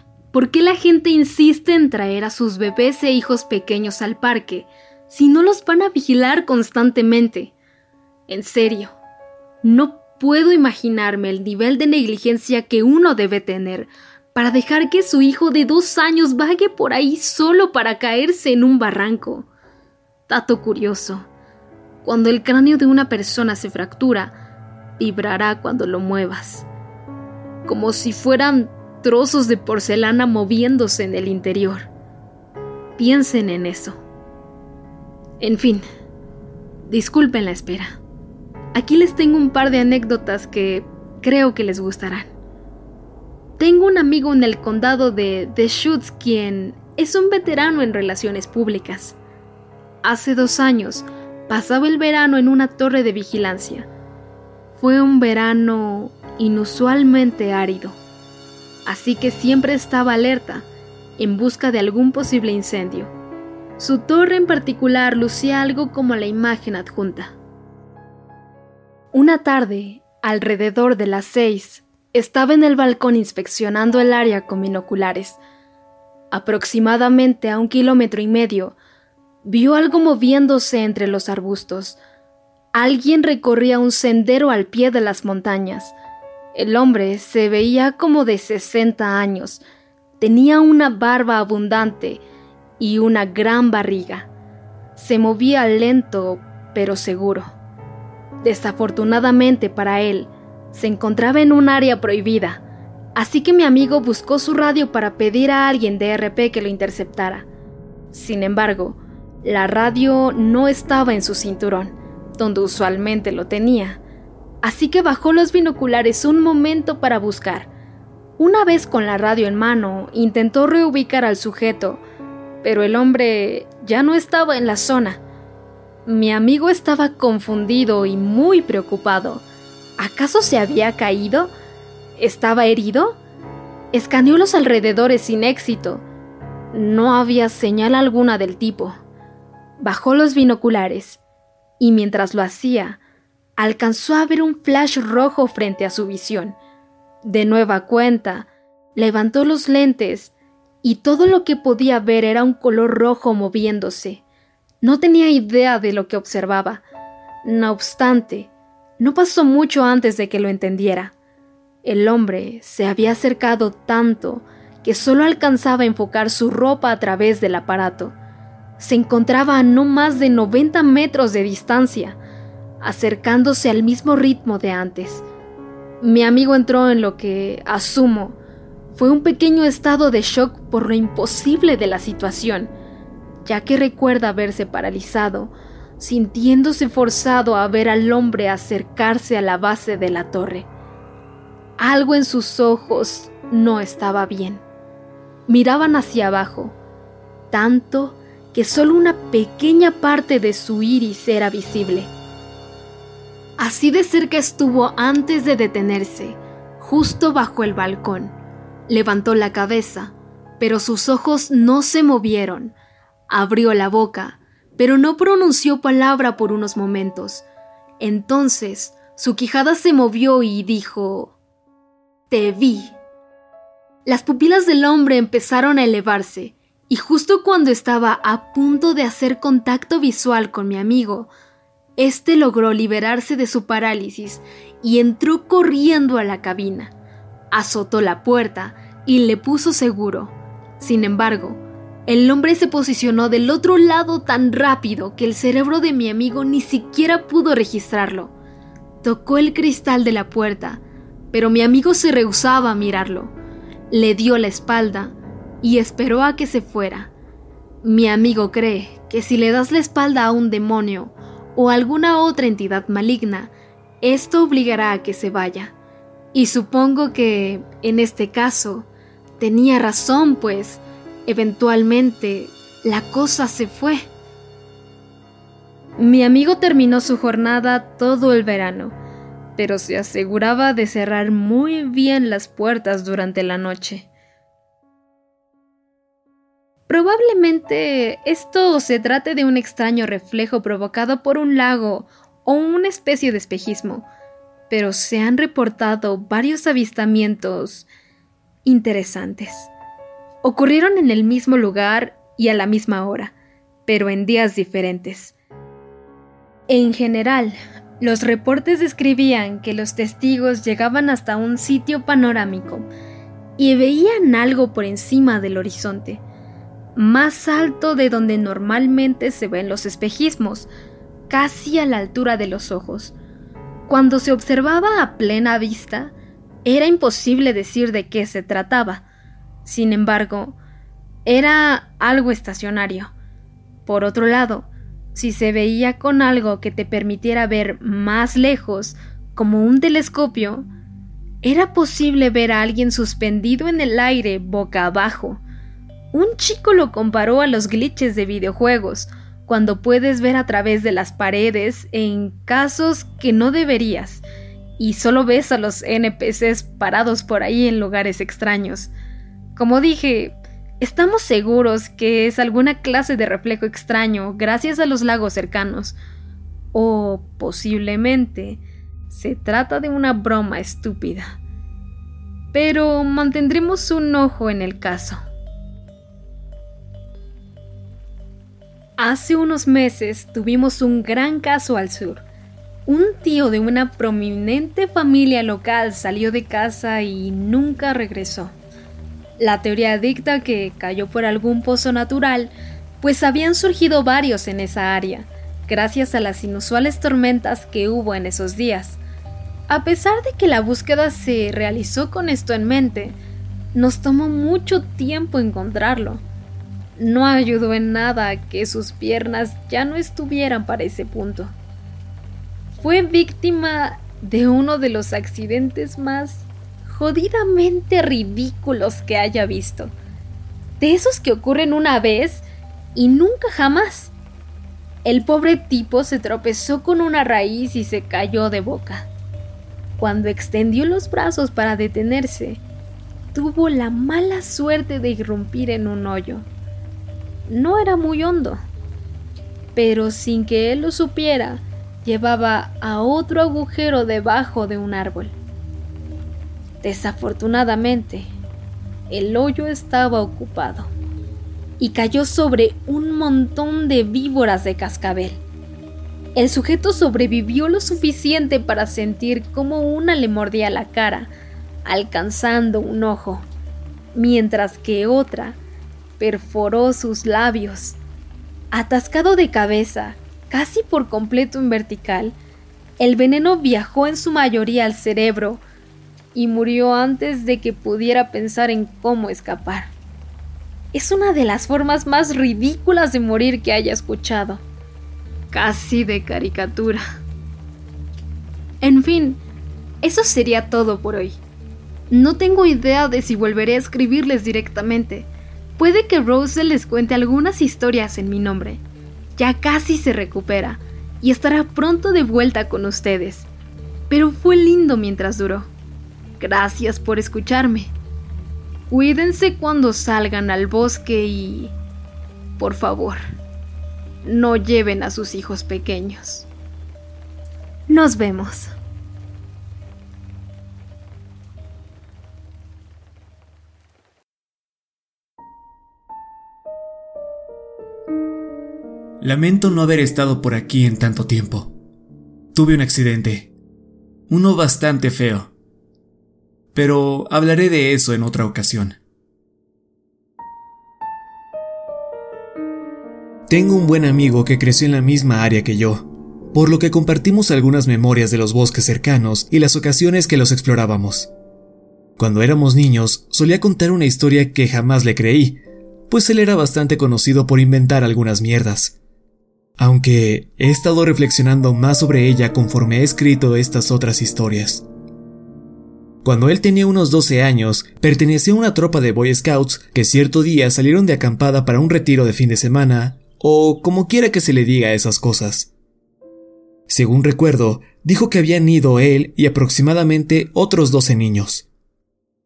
¿Por qué la gente insiste en traer a sus bebés e hijos pequeños al parque si no los van a vigilar constantemente? En serio, no puedo imaginarme el nivel de negligencia que uno debe tener para dejar que su hijo de dos años vague por ahí solo para caerse en un barranco. Dato curioso, cuando el cráneo de una persona se fractura, vibrará cuando lo muevas, como si fueran trozos de porcelana moviéndose en el interior. Piensen en eso. En fin, disculpen la espera. Aquí les tengo un par de anécdotas que creo que les gustarán. Tengo un amigo en el condado de Deschutes quien es un veterano en relaciones públicas. Hace dos años pasaba el verano en una torre de vigilancia. Fue un verano inusualmente árido así que siempre estaba alerta, en busca de algún posible incendio. Su torre en particular lucía algo como la imagen adjunta. Una tarde, alrededor de las seis, estaba en el balcón inspeccionando el área con binoculares. Aproximadamente a un kilómetro y medio, vio algo moviéndose entre los arbustos. Alguien recorría un sendero al pie de las montañas. El hombre se veía como de 60 años, tenía una barba abundante y una gran barriga. Se movía lento pero seguro. Desafortunadamente para él, se encontraba en un área prohibida, así que mi amigo buscó su radio para pedir a alguien de RP que lo interceptara. Sin embargo, la radio no estaba en su cinturón, donde usualmente lo tenía así que bajó los binoculares un momento para buscar. Una vez con la radio en mano, intentó reubicar al sujeto, pero el hombre ya no estaba en la zona. Mi amigo estaba confundido y muy preocupado. ¿Acaso se había caído? ¿Estaba herido? Escaneó los alrededores sin éxito. No había señal alguna del tipo. Bajó los binoculares, y mientras lo hacía, alcanzó a ver un flash rojo frente a su visión. De nueva cuenta, levantó los lentes y todo lo que podía ver era un color rojo moviéndose. No tenía idea de lo que observaba. No obstante, no pasó mucho antes de que lo entendiera. El hombre se había acercado tanto que solo alcanzaba a enfocar su ropa a través del aparato. Se encontraba a no más de 90 metros de distancia, acercándose al mismo ritmo de antes. Mi amigo entró en lo que, asumo, fue un pequeño estado de shock por lo imposible de la situación, ya que recuerda verse paralizado, sintiéndose forzado a ver al hombre acercarse a la base de la torre. Algo en sus ojos no estaba bien. Miraban hacia abajo, tanto que solo una pequeña parte de su iris era visible. Así de cerca estuvo antes de detenerse, justo bajo el balcón. Levantó la cabeza, pero sus ojos no se movieron. Abrió la boca, pero no pronunció palabra por unos momentos. Entonces, su quijada se movió y dijo te vi. Las pupilas del hombre empezaron a elevarse, y justo cuando estaba a punto de hacer contacto visual con mi amigo, este logró liberarse de su parálisis y entró corriendo a la cabina. Azotó la puerta y le puso seguro. Sin embargo, el hombre se posicionó del otro lado tan rápido que el cerebro de mi amigo ni siquiera pudo registrarlo. Tocó el cristal de la puerta pero mi amigo se rehusaba a mirarlo. Le dio la espalda y esperó a que se fuera. Mi amigo cree que si le das la espalda a un demonio o alguna otra entidad maligna, esto obligará a que se vaya. Y supongo que, en este caso, tenía razón, pues, eventualmente, la cosa se fue. Mi amigo terminó su jornada todo el verano pero se aseguraba de cerrar muy bien las puertas durante la noche. Probablemente esto se trate de un extraño reflejo provocado por un lago o una especie de espejismo, pero se han reportado varios avistamientos interesantes. Ocurrieron en el mismo lugar y a la misma hora, pero en días diferentes. En general, los reportes describían que los testigos llegaban hasta un sitio panorámico y veían algo por encima del horizonte, más alto de donde normalmente se ven los espejismos, casi a la altura de los ojos. Cuando se observaba a plena vista, era imposible decir de qué se trataba. Sin embargo, era algo estacionario. Por otro lado, si se veía con algo que te permitiera ver más lejos, como un telescopio, era posible ver a alguien suspendido en el aire boca abajo. Un chico lo comparó a los glitches de videojuegos, cuando puedes ver a través de las paredes en casos que no deberías, y solo ves a los NPCs parados por ahí en lugares extraños. Como dije, Estamos seguros que es alguna clase de reflejo extraño gracias a los lagos cercanos. O posiblemente se trata de una broma estúpida. Pero mantendremos un ojo en el caso. Hace unos meses tuvimos un gran caso al sur. Un tío de una prominente familia local salió de casa y nunca regresó. La teoría dicta que cayó por algún pozo natural, pues habían surgido varios en esa área, gracias a las inusuales tormentas que hubo en esos días. A pesar de que la búsqueda se realizó con esto en mente, nos tomó mucho tiempo encontrarlo. No ayudó en nada que sus piernas ya no estuvieran para ese punto. Fue víctima de uno de los accidentes más jodidamente ridículos que haya visto. De esos que ocurren una vez y nunca jamás. El pobre tipo se tropezó con una raíz y se cayó de boca. Cuando extendió los brazos para detenerse, tuvo la mala suerte de irrumpir en un hoyo. No era muy hondo, pero sin que él lo supiera, llevaba a otro agujero debajo de un árbol. Desafortunadamente, el hoyo estaba ocupado y cayó sobre un montón de víboras de cascabel. El sujeto sobrevivió lo suficiente para sentir como una le mordía la cara, alcanzando un ojo, mientras que otra perforó sus labios. Atascado de cabeza, casi por completo en vertical, el veneno viajó en su mayoría al cerebro y murió antes de que pudiera pensar en cómo escapar. Es una de las formas más ridículas de morir que haya escuchado. Casi de caricatura. En fin, eso sería todo por hoy. No tengo idea de si volveré a escribirles directamente. Puede que Rose les cuente algunas historias en mi nombre. Ya casi se recupera y estará pronto de vuelta con ustedes. Pero fue lindo mientras duró. Gracias por escucharme. Cuídense cuando salgan al bosque y... Por favor, no lleven a sus hijos pequeños. Nos vemos. Lamento no haber estado por aquí en tanto tiempo. Tuve un accidente. Uno bastante feo. Pero hablaré de eso en otra ocasión. Tengo un buen amigo que creció en la misma área que yo, por lo que compartimos algunas memorias de los bosques cercanos y las ocasiones que los explorábamos. Cuando éramos niños, solía contar una historia que jamás le creí, pues él era bastante conocido por inventar algunas mierdas aunque he estado reflexionando más sobre ella conforme he escrito estas otras historias. Cuando él tenía unos 12 años, pertenecía a una tropa de Boy Scouts que cierto día salieron de acampada para un retiro de fin de semana, o como quiera que se le diga esas cosas. Según recuerdo, dijo que habían ido él y aproximadamente otros 12 niños.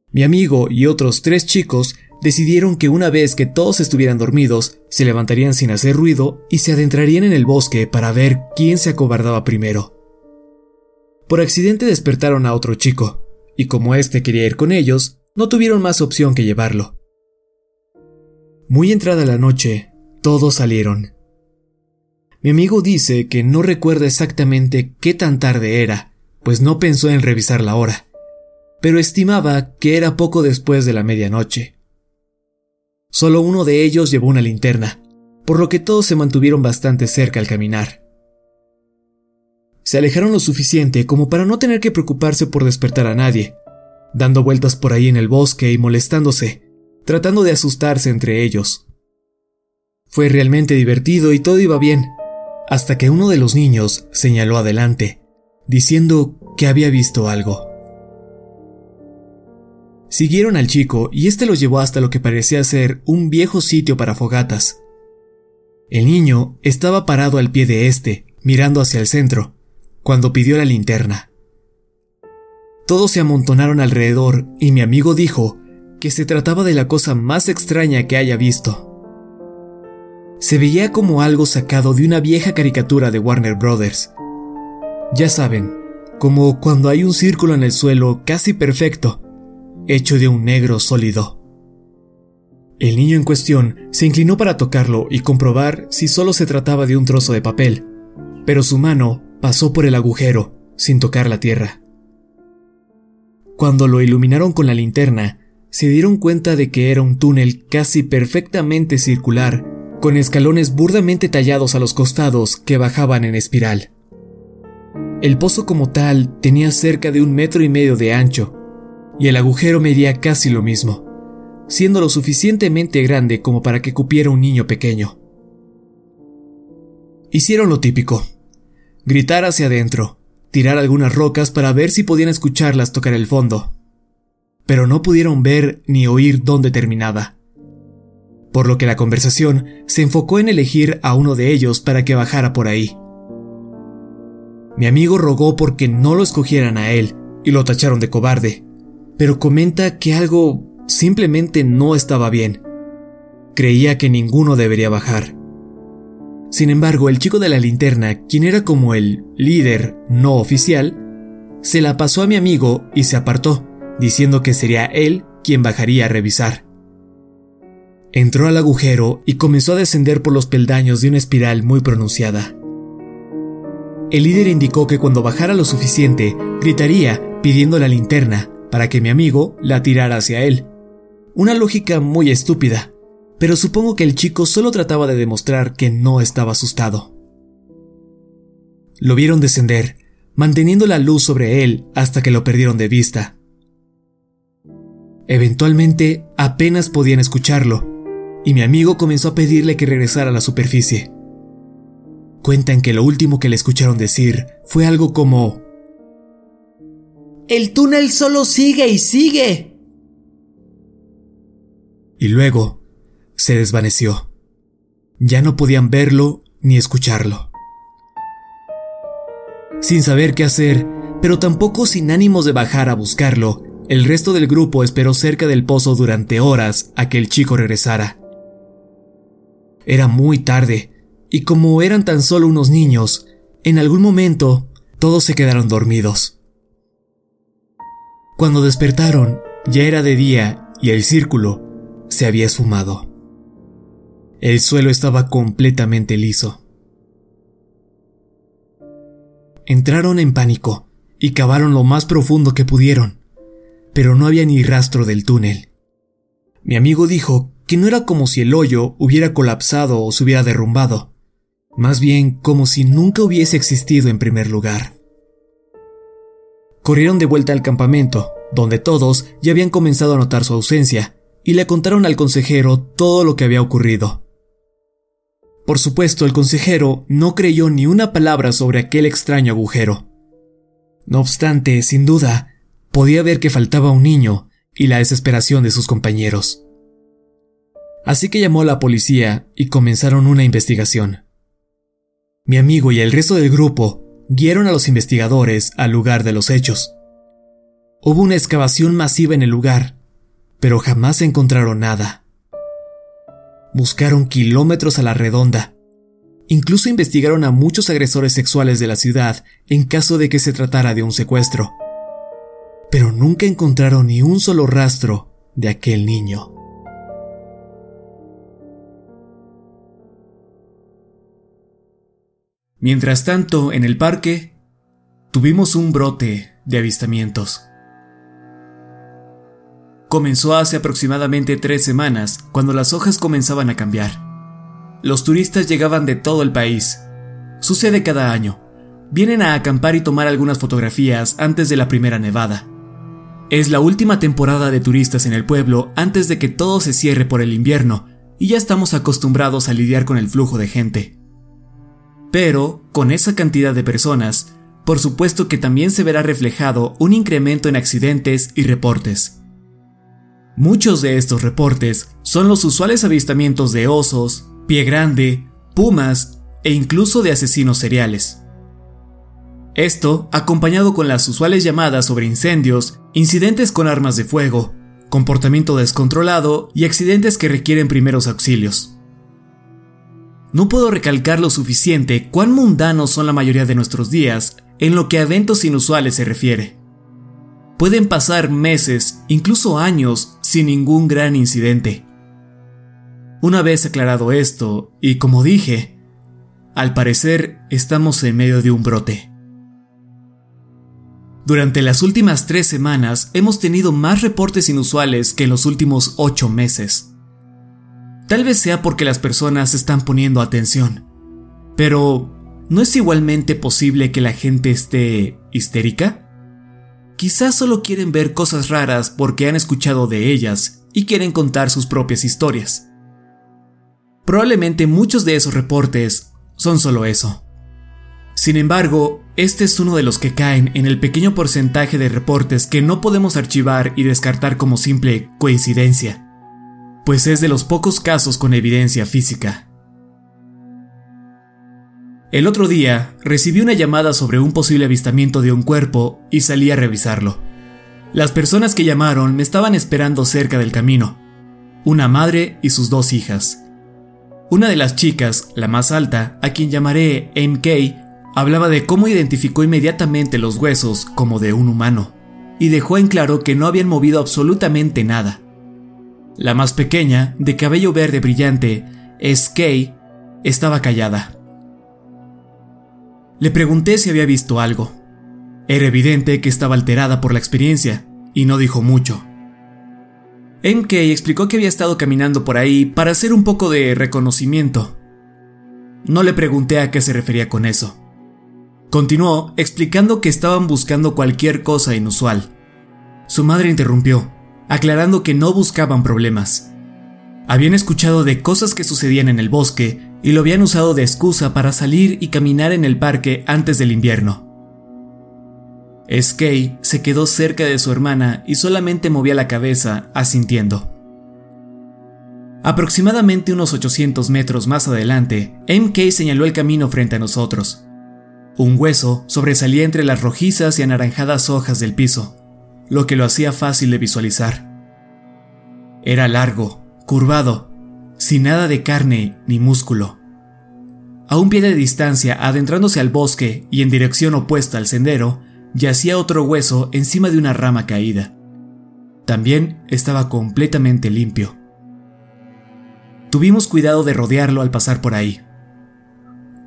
Mi amigo y otros tres chicos decidieron que una vez que todos estuvieran dormidos, se levantarían sin hacer ruido y se adentrarían en el bosque para ver quién se acobardaba primero. Por accidente despertaron a otro chico, y como éste quería ir con ellos, no tuvieron más opción que llevarlo. Muy entrada la noche, todos salieron. Mi amigo dice que no recuerda exactamente qué tan tarde era, pues no pensó en revisar la hora, pero estimaba que era poco después de la medianoche. Solo uno de ellos llevó una linterna, por lo que todos se mantuvieron bastante cerca al caminar. Se alejaron lo suficiente como para no tener que preocuparse por despertar a nadie, dando vueltas por ahí en el bosque y molestándose, tratando de asustarse entre ellos. Fue realmente divertido y todo iba bien, hasta que uno de los niños señaló adelante, diciendo que había visto algo. Siguieron al chico y este los llevó hasta lo que parecía ser un viejo sitio para fogatas. El niño estaba parado al pie de este, mirando hacia el centro, cuando pidió la linterna. Todos se amontonaron alrededor y mi amigo dijo que se trataba de la cosa más extraña que haya visto. Se veía como algo sacado de una vieja caricatura de Warner Brothers. Ya saben, como cuando hay un círculo en el suelo casi perfecto hecho de un negro sólido. El niño en cuestión se inclinó para tocarlo y comprobar si solo se trataba de un trozo de papel, pero su mano pasó por el agujero sin tocar la tierra. Cuando lo iluminaron con la linterna, se dieron cuenta de que era un túnel casi perfectamente circular, con escalones burdamente tallados a los costados que bajaban en espiral. El pozo como tal tenía cerca de un metro y medio de ancho y el agujero medía casi lo mismo, siendo lo suficientemente grande como para que cupiera un niño pequeño. Hicieron lo típico, gritar hacia adentro, tirar algunas rocas para ver si podían escucharlas tocar el fondo, pero no pudieron ver ni oír dónde terminaba. Por lo que la conversación se enfocó en elegir a uno de ellos para que bajara por ahí. Mi amigo rogó porque no lo escogieran a él y lo tacharon de cobarde, pero comenta que algo simplemente no estaba bien. Creía que ninguno debería bajar. Sin embargo, el chico de la linterna, quien era como el líder no oficial, se la pasó a mi amigo y se apartó, diciendo que sería él quien bajaría a revisar. Entró al agujero y comenzó a descender por los peldaños de una espiral muy pronunciada. El líder indicó que cuando bajara lo suficiente, gritaría pidiendo la linterna para que mi amigo la tirara hacia él. Una lógica muy estúpida, pero supongo que el chico solo trataba de demostrar que no estaba asustado. Lo vieron descender, manteniendo la luz sobre él hasta que lo perdieron de vista. Eventualmente apenas podían escucharlo, y mi amigo comenzó a pedirle que regresara a la superficie. Cuentan que lo último que le escucharon decir fue algo como... El túnel solo sigue y sigue. Y luego se desvaneció. Ya no podían verlo ni escucharlo. Sin saber qué hacer, pero tampoco sin ánimos de bajar a buscarlo, el resto del grupo esperó cerca del pozo durante horas a que el chico regresara. Era muy tarde, y como eran tan solo unos niños, en algún momento todos se quedaron dormidos. Cuando despertaron, ya era de día y el círculo se había esfumado. El suelo estaba completamente liso. Entraron en pánico y cavaron lo más profundo que pudieron, pero no había ni rastro del túnel. Mi amigo dijo que no era como si el hoyo hubiera colapsado o se hubiera derrumbado, más bien como si nunca hubiese existido en primer lugar. Corrieron de vuelta al campamento, donde todos ya habían comenzado a notar su ausencia, y le contaron al consejero todo lo que había ocurrido. Por supuesto, el consejero no creyó ni una palabra sobre aquel extraño agujero. No obstante, sin duda, podía ver que faltaba un niño y la desesperación de sus compañeros. Así que llamó a la policía y comenzaron una investigación. Mi amigo y el resto del grupo guiaron a los investigadores al lugar de los hechos. Hubo una excavación masiva en el lugar, pero jamás encontraron nada. Buscaron kilómetros a la redonda. Incluso investigaron a muchos agresores sexuales de la ciudad en caso de que se tratara de un secuestro. Pero nunca encontraron ni un solo rastro de aquel niño. Mientras tanto, en el parque, tuvimos un brote de avistamientos. Comenzó hace aproximadamente tres semanas, cuando las hojas comenzaban a cambiar. Los turistas llegaban de todo el país. Sucede cada año. Vienen a acampar y tomar algunas fotografías antes de la primera nevada. Es la última temporada de turistas en el pueblo antes de que todo se cierre por el invierno, y ya estamos acostumbrados a lidiar con el flujo de gente. Pero, con esa cantidad de personas, por supuesto que también se verá reflejado un incremento en accidentes y reportes. Muchos de estos reportes son los usuales avistamientos de osos, pie grande, pumas e incluso de asesinos seriales. Esto acompañado con las usuales llamadas sobre incendios, incidentes con armas de fuego, comportamiento descontrolado y accidentes que requieren primeros auxilios. No puedo recalcar lo suficiente cuán mundanos son la mayoría de nuestros días en lo que a eventos inusuales se refiere. Pueden pasar meses, incluso años, sin ningún gran incidente. Una vez aclarado esto, y como dije, al parecer estamos en medio de un brote. Durante las últimas tres semanas hemos tenido más reportes inusuales que en los últimos ocho meses. Tal vez sea porque las personas están poniendo atención. Pero, ¿no es igualmente posible que la gente esté histérica? Quizás solo quieren ver cosas raras porque han escuchado de ellas y quieren contar sus propias historias. Probablemente muchos de esos reportes son solo eso. Sin embargo, este es uno de los que caen en el pequeño porcentaje de reportes que no podemos archivar y descartar como simple coincidencia pues es de los pocos casos con evidencia física. El otro día recibí una llamada sobre un posible avistamiento de un cuerpo y salí a revisarlo. Las personas que llamaron me estaban esperando cerca del camino, una madre y sus dos hijas. Una de las chicas, la más alta, a quien llamaré MK, hablaba de cómo identificó inmediatamente los huesos como de un humano. y dejó en claro que no habían movido absolutamente nada. La más pequeña, de cabello verde brillante, Skay, estaba callada. Le pregunté si había visto algo. Era evidente que estaba alterada por la experiencia, y no dijo mucho. MK explicó que había estado caminando por ahí para hacer un poco de reconocimiento. No le pregunté a qué se refería con eso. Continuó explicando que estaban buscando cualquier cosa inusual. Su madre interrumpió, aclarando que no buscaban problemas. Habían escuchado de cosas que sucedían en el bosque y lo habían usado de excusa para salir y caminar en el parque antes del invierno. Skay se quedó cerca de su hermana y solamente movía la cabeza, asintiendo. Aproximadamente unos 800 metros más adelante, MK señaló el camino frente a nosotros. Un hueso sobresalía entre las rojizas y anaranjadas hojas del piso, lo que lo hacía fácil de visualizar. Era largo, curvado, sin nada de carne ni músculo. A un pie de distancia, adentrándose al bosque y en dirección opuesta al sendero, yacía otro hueso encima de una rama caída. También estaba completamente limpio. Tuvimos cuidado de rodearlo al pasar por ahí.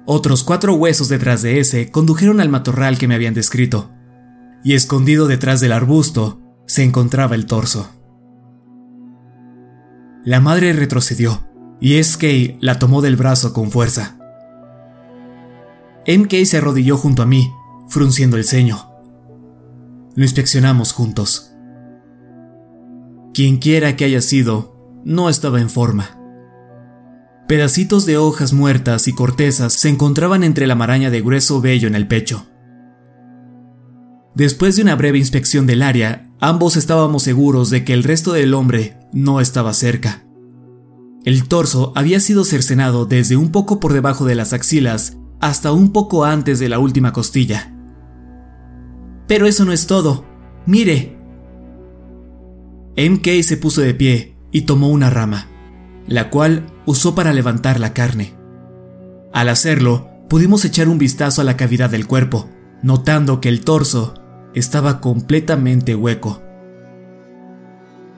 Otros cuatro huesos detrás de ese condujeron al matorral que me habían descrito, y escondido detrás del arbusto se encontraba el torso. La madre retrocedió, y SK la tomó del brazo con fuerza. MK se arrodilló junto a mí, frunciendo el ceño. Lo inspeccionamos juntos. Quien quiera que haya sido, no estaba en forma. Pedacitos de hojas muertas y cortezas se encontraban entre la maraña de grueso vello en el pecho. Después de una breve inspección del área, ambos estábamos seguros de que el resto del hombre no estaba cerca. El torso había sido cercenado desde un poco por debajo de las axilas hasta un poco antes de la última costilla. Pero eso no es todo. Mire. MK se puso de pie y tomó una rama, la cual usó para levantar la carne. Al hacerlo, pudimos echar un vistazo a la cavidad del cuerpo, notando que el torso estaba completamente hueco.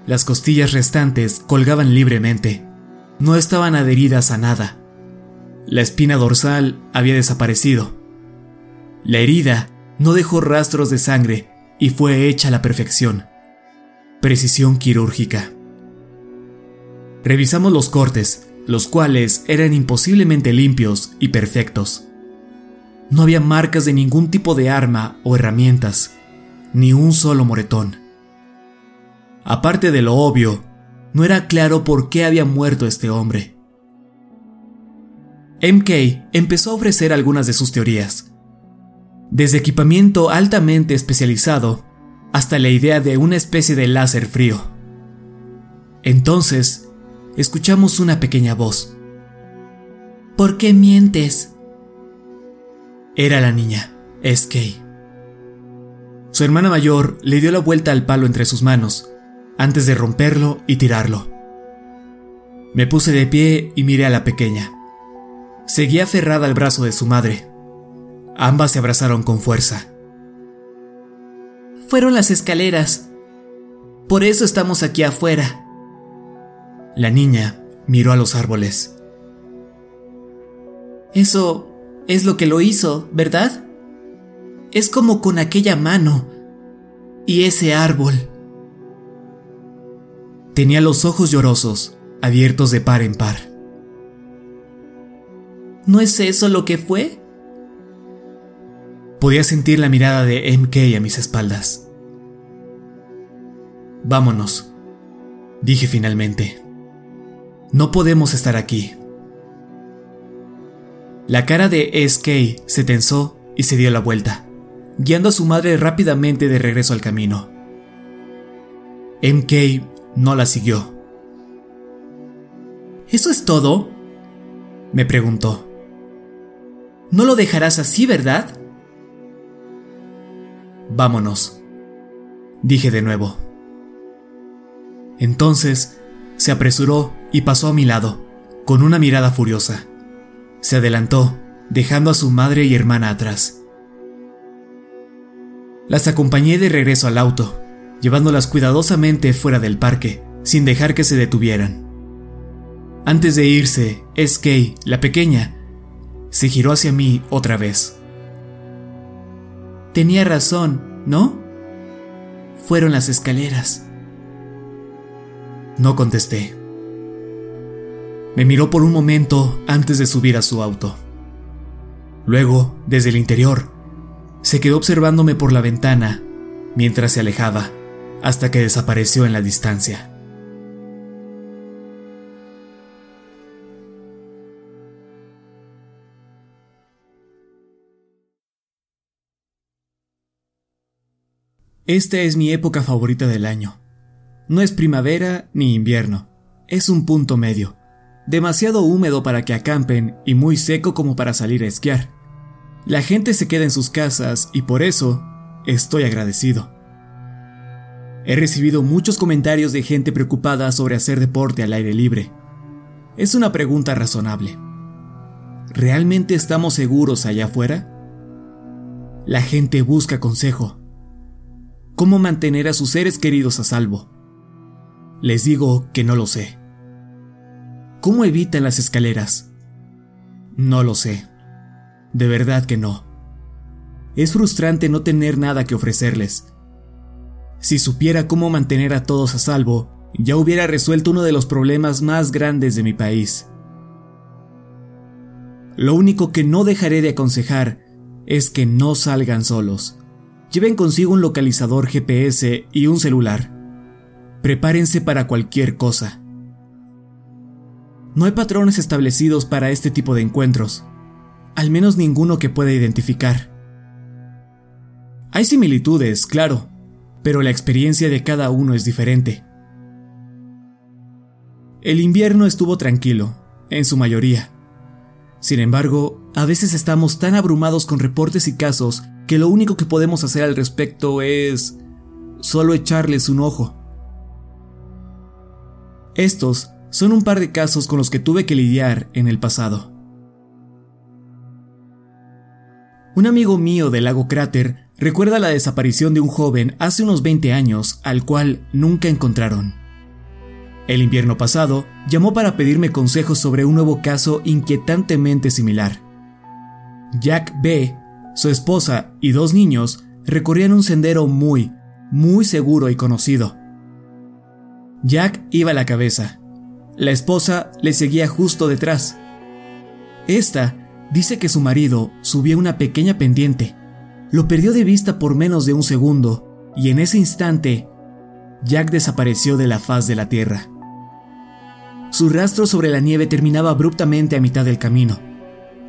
Las costillas restantes colgaban libremente. No estaban adheridas a nada. La espina dorsal había desaparecido. La herida no dejó rastros de sangre y fue hecha a la perfección. Precisión quirúrgica. Revisamos los cortes, los cuales eran imposiblemente limpios y perfectos. No había marcas de ningún tipo de arma o herramientas, ni un solo moretón. Aparte de lo obvio, no era claro por qué había muerto este hombre. MK empezó a ofrecer algunas de sus teorías, desde equipamiento altamente especializado hasta la idea de una especie de láser frío. Entonces, escuchamos una pequeña voz. ¿Por qué mientes? Era la niña, SK. Su hermana mayor le dio la vuelta al palo entre sus manos, antes de romperlo y tirarlo. Me puse de pie y miré a la pequeña. Seguía aferrada al brazo de su madre, Ambas se abrazaron con fuerza. Fueron las escaleras. Por eso estamos aquí afuera. La niña miró a los árboles. Eso es lo que lo hizo, ¿verdad? Es como con aquella mano y ese árbol. Tenía los ojos llorosos, abiertos de par en par. ¿No es eso lo que fue? Podía sentir la mirada de MK a mis espaldas. Vámonos, dije finalmente. No podemos estar aquí. La cara de SK se tensó y se dio la vuelta, guiando a su madre rápidamente de regreso al camino. MK no la siguió. ¿Eso es todo? me preguntó. No lo dejarás así, ¿verdad? Vámonos, dije de nuevo. Entonces se apresuró y pasó a mi lado, con una mirada furiosa. Se adelantó, dejando a su madre y hermana atrás. Las acompañé de regreso al auto llevándolas cuidadosamente fuera del parque, sin dejar que se detuvieran. Antes de irse, SK, la pequeña, se giró hacia mí otra vez. Tenía razón, ¿no? Fueron las escaleras. No contesté. Me miró por un momento antes de subir a su auto. Luego, desde el interior, se quedó observándome por la ventana mientras se alejaba, hasta que desapareció en la distancia. Esta es mi época favorita del año. No es primavera ni invierno, es un punto medio, demasiado húmedo para que acampen y muy seco como para salir a esquiar. La gente se queda en sus casas y por eso estoy agradecido. He recibido muchos comentarios de gente preocupada sobre hacer deporte al aire libre. Es una pregunta razonable. ¿Realmente estamos seguros allá afuera? La gente busca consejo cómo mantener a sus seres queridos a salvo. Les digo que no lo sé. ¿Cómo evitan las escaleras? No lo sé. De verdad que no. Es frustrante no tener nada que ofrecerles. Si supiera cómo mantener a todos a salvo, ya hubiera resuelto uno de los problemas más grandes de mi país. Lo único que no dejaré de aconsejar es que no salgan solos. Lleven consigo un localizador GPS y un celular. Prepárense para cualquier cosa. No hay patrones establecidos para este tipo de encuentros, al menos ninguno que pueda identificar. Hay similitudes, claro, pero la experiencia de cada uno es diferente. El invierno estuvo tranquilo, en su mayoría. Sin embargo, a veces estamos tan abrumados con reportes y casos que lo único que podemos hacer al respecto es solo echarles un ojo. Estos son un par de casos con los que tuve que lidiar en el pasado. Un amigo mío del lago Cráter recuerda la desaparición de un joven hace unos 20 años al cual nunca encontraron. El invierno pasado llamó para pedirme consejos sobre un nuevo caso inquietantemente similar. Jack B su esposa y dos niños recorrían un sendero muy, muy seguro y conocido. Jack iba a la cabeza. La esposa le seguía justo detrás. Esta dice que su marido subía una pequeña pendiente. Lo perdió de vista por menos de un segundo y en ese instante Jack desapareció de la faz de la tierra. Su rastro sobre la nieve terminaba abruptamente a mitad del camino.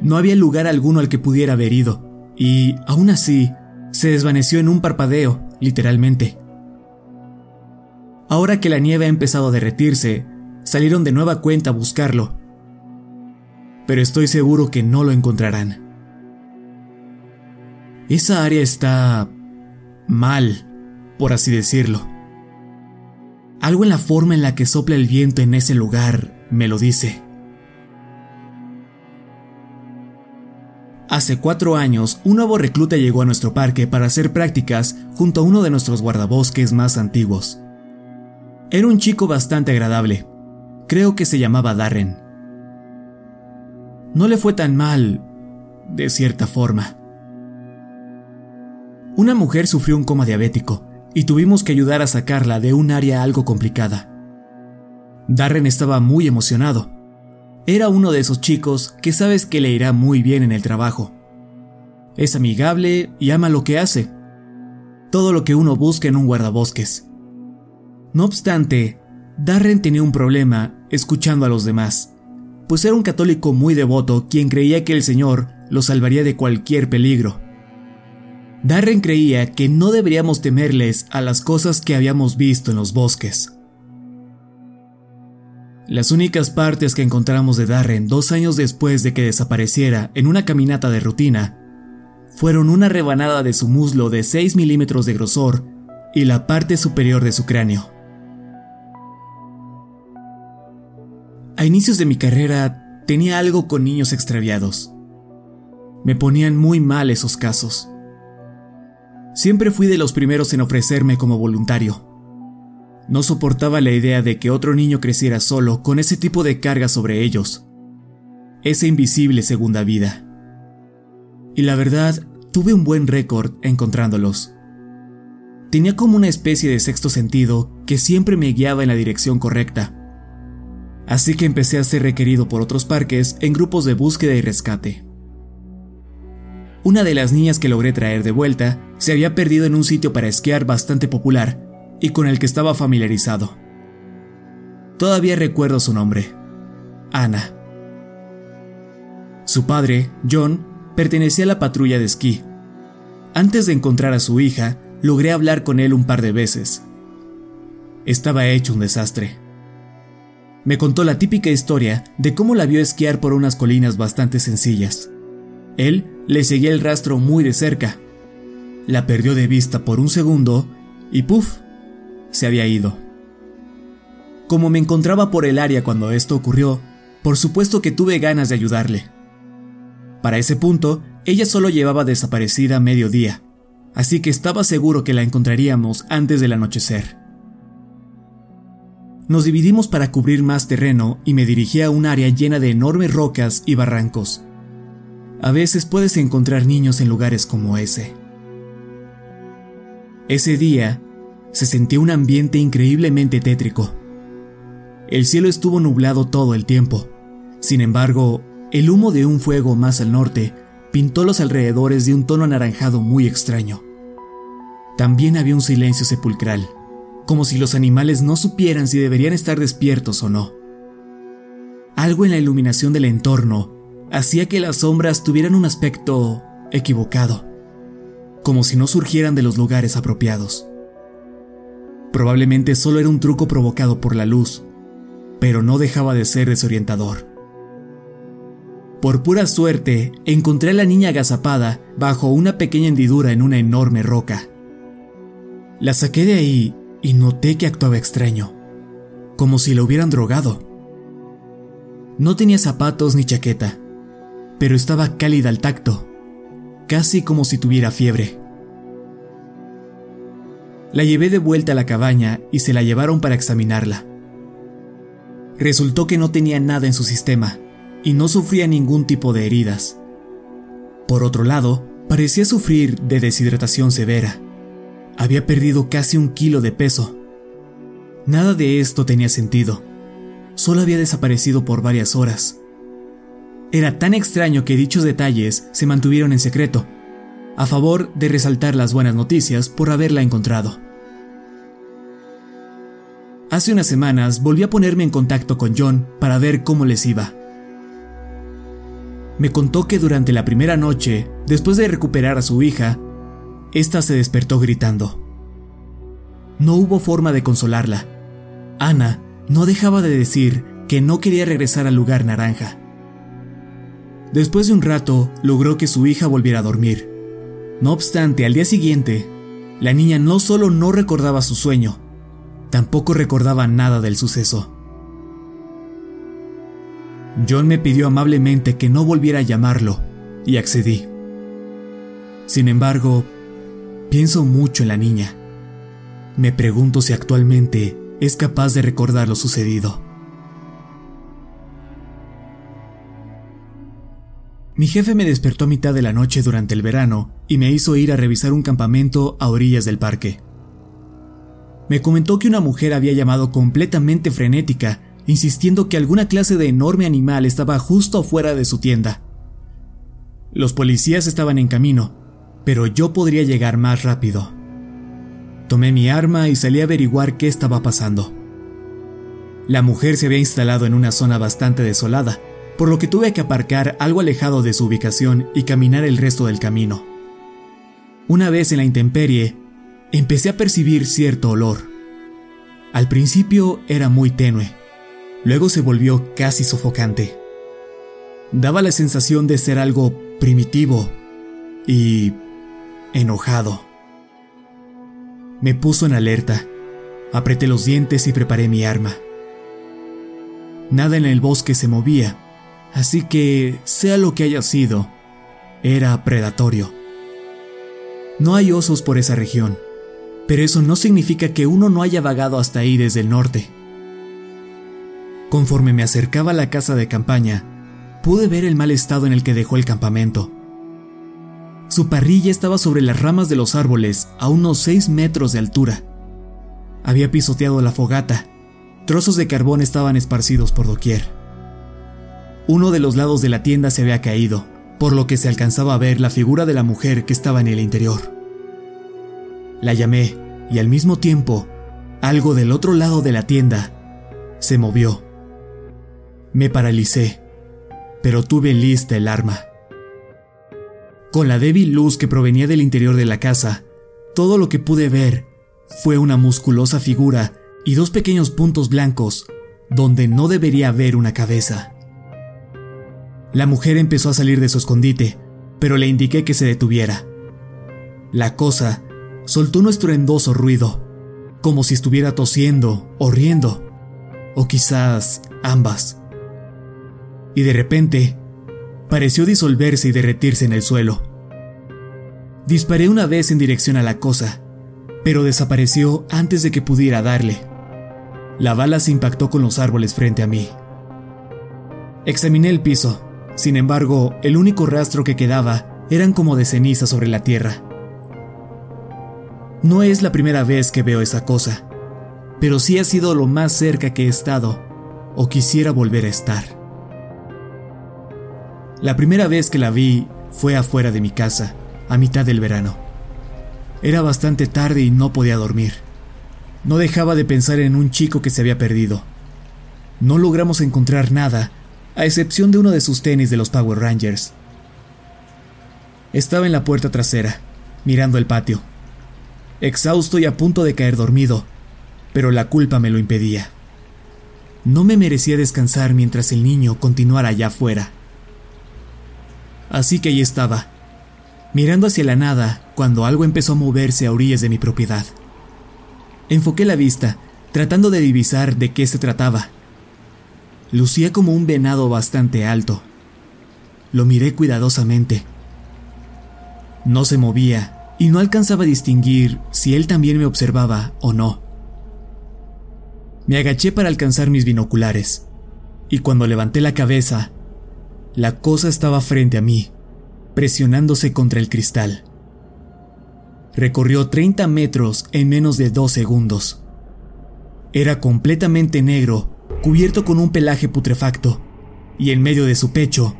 No había lugar alguno al que pudiera haber ido y, aún así, se desvaneció en un parpadeo, literalmente. Ahora que la nieve ha empezado a derretirse, salieron de nueva cuenta a buscarlo. Pero estoy seguro que no lo encontrarán. Esa área está mal, por así decirlo. Algo en la forma en la que sopla el viento en ese lugar me lo dice. Hace cuatro años, un nuevo recluta llegó a nuestro parque para hacer prácticas junto a uno de nuestros guardabosques más antiguos. Era un chico bastante agradable. Creo que se llamaba Darren. No le fue tan mal, de cierta forma. Una mujer sufrió un coma diabético y tuvimos que ayudar a sacarla de un área algo complicada. Darren estaba muy emocionado era uno de esos chicos que sabes que le irá muy bien en el trabajo. Es amigable y ama lo que hace. Todo lo que uno busca en un guardabosques. No obstante, Darren tenía un problema escuchando a los demás, pues era un católico muy devoto quien creía que el Señor lo salvaría de cualquier peligro. Darren creía que no deberíamos temerles a las cosas que habíamos visto en los bosques. Las únicas partes que encontramos de Darren dos años después de que desapareciera en una caminata de rutina fueron una rebanada de su muslo de 6 milímetros de grosor y la parte superior de su cráneo. A inicios de mi carrera tenía algo con niños extraviados. Me ponían muy mal esos casos. Siempre fui de los primeros en ofrecerme como voluntario. No soportaba la idea de que otro niño creciera solo con ese tipo de carga sobre ellos. Esa invisible segunda vida. Y la verdad, tuve un buen récord encontrándolos. Tenía como una especie de sexto sentido que siempre me guiaba en la dirección correcta. Así que empecé a ser requerido por otros parques en grupos de búsqueda y rescate. Una de las niñas que logré traer de vuelta se había perdido en un sitio para esquiar bastante popular y con el que estaba familiarizado. Todavía recuerdo su nombre, Ana. Su padre, John, pertenecía a la patrulla de esquí. Antes de encontrar a su hija, logré hablar con él un par de veces. Estaba hecho un desastre. Me contó la típica historia de cómo la vio esquiar por unas colinas bastante sencillas. Él le seguía el rastro muy de cerca. La perdió de vista por un segundo y ¡puf! se había ido. Como me encontraba por el área cuando esto ocurrió, por supuesto que tuve ganas de ayudarle. Para ese punto, ella solo llevaba desaparecida medio día, así que estaba seguro que la encontraríamos antes del anochecer. Nos dividimos para cubrir más terreno y me dirigí a un área llena de enormes rocas y barrancos. A veces puedes encontrar niños en lugares como ese. Ese día se sentía un ambiente increíblemente tétrico. El cielo estuvo nublado todo el tiempo. Sin embargo, el humo de un fuego más al norte pintó los alrededores de un tono anaranjado muy extraño. También había un silencio sepulcral, como si los animales no supieran si deberían estar despiertos o no. Algo en la iluminación del entorno hacía que las sombras tuvieran un aspecto equivocado, como si no surgieran de los lugares apropiados. Probablemente solo era un truco provocado por la luz, pero no dejaba de ser desorientador. Por pura suerte, encontré a la niña agazapada bajo una pequeña hendidura en una enorme roca. La saqué de ahí y noté que actuaba extraño, como si la hubieran drogado. No tenía zapatos ni chaqueta, pero estaba cálida al tacto, casi como si tuviera fiebre. La llevé de vuelta a la cabaña y se la llevaron para examinarla. Resultó que no tenía nada en su sistema y no sufría ningún tipo de heridas. Por otro lado, parecía sufrir de deshidratación severa. Había perdido casi un kilo de peso. Nada de esto tenía sentido. Solo había desaparecido por varias horas. Era tan extraño que dichos detalles se mantuvieron en secreto, a favor de resaltar las buenas noticias por haberla encontrado. Hace unas semanas volví a ponerme en contacto con John para ver cómo les iba. Me contó que durante la primera noche, después de recuperar a su hija, ésta se despertó gritando. No hubo forma de consolarla. Ana no dejaba de decir que no quería regresar al lugar naranja. Después de un rato, logró que su hija volviera a dormir. No obstante, al día siguiente, la niña no solo no recordaba su sueño, tampoco recordaba nada del suceso. John me pidió amablemente que no volviera a llamarlo, y accedí. Sin embargo, pienso mucho en la niña. Me pregunto si actualmente es capaz de recordar lo sucedido. Mi jefe me despertó a mitad de la noche durante el verano y me hizo ir a revisar un campamento a orillas del parque. Me comentó que una mujer había llamado completamente frenética, insistiendo que alguna clase de enorme animal estaba justo afuera de su tienda. Los policías estaban en camino, pero yo podría llegar más rápido. Tomé mi arma y salí a averiguar qué estaba pasando. La mujer se había instalado en una zona bastante desolada, por lo que tuve que aparcar algo alejado de su ubicación y caminar el resto del camino. Una vez en la intemperie, empecé a percibir cierto olor. Al principio era muy tenue, luego se volvió casi sofocante. Daba la sensación de ser algo primitivo y enojado. Me puso en alerta, apreté los dientes y preparé mi arma. Nada en el bosque se movía, Así que, sea lo que haya sido, era predatorio. No hay osos por esa región, pero eso no significa que uno no haya vagado hasta ahí desde el norte. Conforme me acercaba a la casa de campaña, pude ver el mal estado en el que dejó el campamento. Su parrilla estaba sobre las ramas de los árboles a unos 6 metros de altura. Había pisoteado la fogata. Trozos de carbón estaban esparcidos por doquier. Uno de los lados de la tienda se había caído, por lo que se alcanzaba a ver la figura de la mujer que estaba en el interior. La llamé y al mismo tiempo, algo del otro lado de la tienda se movió. Me paralicé, pero tuve lista el arma. Con la débil luz que provenía del interior de la casa, todo lo que pude ver fue una musculosa figura y dos pequeños puntos blancos donde no debería haber una cabeza. La mujer empezó a salir de su escondite, pero le indiqué que se detuviera. La cosa soltó un estruendoso ruido, como si estuviera tosiendo o riendo, o quizás ambas. Y de repente pareció disolverse y derretirse en el suelo. Disparé una vez en dirección a la cosa, pero desapareció antes de que pudiera darle. La bala se impactó con los árboles frente a mí. Examiné el piso, sin embargo, el único rastro que quedaba eran como de ceniza sobre la tierra. No es la primera vez que veo esa cosa, pero sí ha sido lo más cerca que he estado o quisiera volver a estar. La primera vez que la vi fue afuera de mi casa, a mitad del verano. Era bastante tarde y no podía dormir. No dejaba de pensar en un chico que se había perdido. No logramos encontrar nada, a excepción de uno de sus tenis de los Power Rangers. Estaba en la puerta trasera, mirando el patio, exhausto y a punto de caer dormido, pero la culpa me lo impedía. No me merecía descansar mientras el niño continuara allá afuera. Así que ahí estaba, mirando hacia la nada cuando algo empezó a moverse a orillas de mi propiedad. Enfoqué la vista, tratando de divisar de qué se trataba. Lucía como un venado bastante alto. Lo miré cuidadosamente. No se movía y no alcanzaba a distinguir si él también me observaba o no. Me agaché para alcanzar mis binoculares, y cuando levanté la cabeza, la cosa estaba frente a mí, presionándose contra el cristal. Recorrió 30 metros en menos de dos segundos. Era completamente negro, cubierto con un pelaje putrefacto, y en medio de su pecho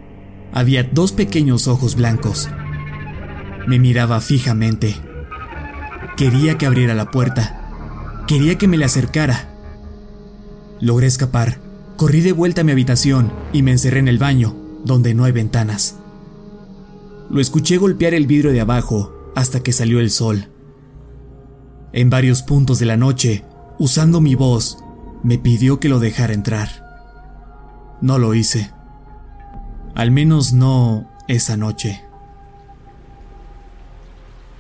había dos pequeños ojos blancos. Me miraba fijamente. Quería que abriera la puerta. Quería que me le acercara. Logré escapar. Corrí de vuelta a mi habitación y me encerré en el baño, donde no hay ventanas. Lo escuché golpear el vidrio de abajo hasta que salió el sol. En varios puntos de la noche, usando mi voz, me pidió que lo dejara entrar. No lo hice. Al menos no esa noche.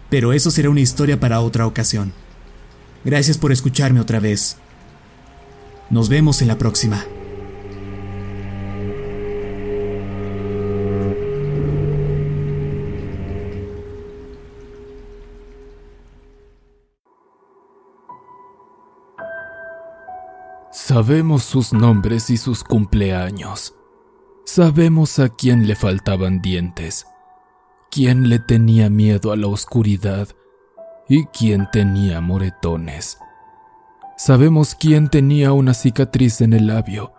Pero eso será una historia para otra ocasión. Gracias por escucharme otra vez. Nos vemos en la próxima. Sabemos sus nombres y sus cumpleaños. Sabemos a quién le faltaban dientes, quién le tenía miedo a la oscuridad y quién tenía moretones. Sabemos quién tenía una cicatriz en el labio,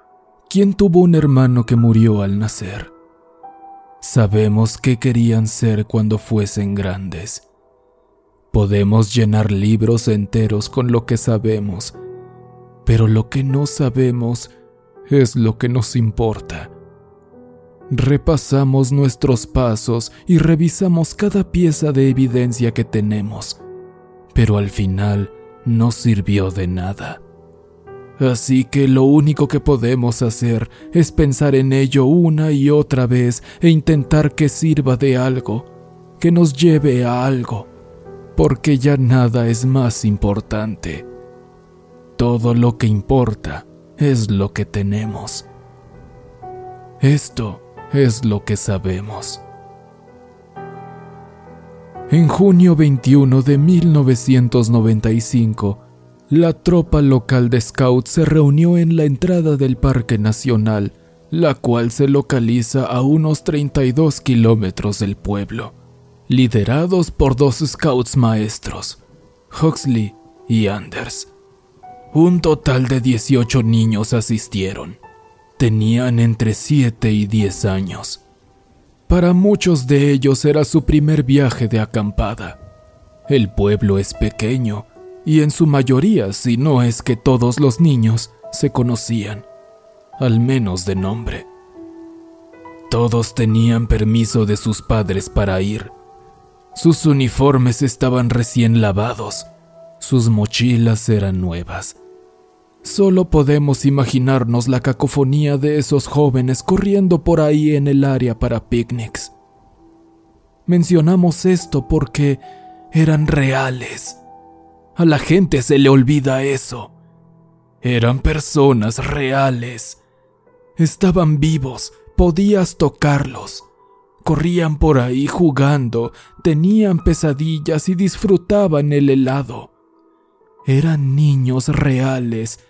quién tuvo un hermano que murió al nacer. Sabemos qué querían ser cuando fuesen grandes. Podemos llenar libros enteros con lo que sabemos pero lo que no sabemos es lo que nos importa. Repasamos nuestros pasos y revisamos cada pieza de evidencia que tenemos, pero al final no sirvió de nada. Así que lo único que podemos hacer es pensar en ello una y otra vez e intentar que sirva de algo, que nos lleve a algo, porque ya nada es más importante. Todo lo que importa es lo que tenemos. Esto es lo que sabemos. En junio 21 de 1995, la tropa local de Scouts se reunió en la entrada del Parque Nacional, la cual se localiza a unos 32 kilómetros del pueblo, liderados por dos Scouts maestros, Huxley y Anders. Un total de 18 niños asistieron. Tenían entre 7 y 10 años. Para muchos de ellos era su primer viaje de acampada. El pueblo es pequeño y en su mayoría, si no es que todos los niños, se conocían, al menos de nombre. Todos tenían permiso de sus padres para ir. Sus uniformes estaban recién lavados, sus mochilas eran nuevas. Solo podemos imaginarnos la cacofonía de esos jóvenes corriendo por ahí en el área para picnics. Mencionamos esto porque eran reales. A la gente se le olvida eso. Eran personas reales. Estaban vivos, podías tocarlos. Corrían por ahí jugando, tenían pesadillas y disfrutaban el helado. Eran niños reales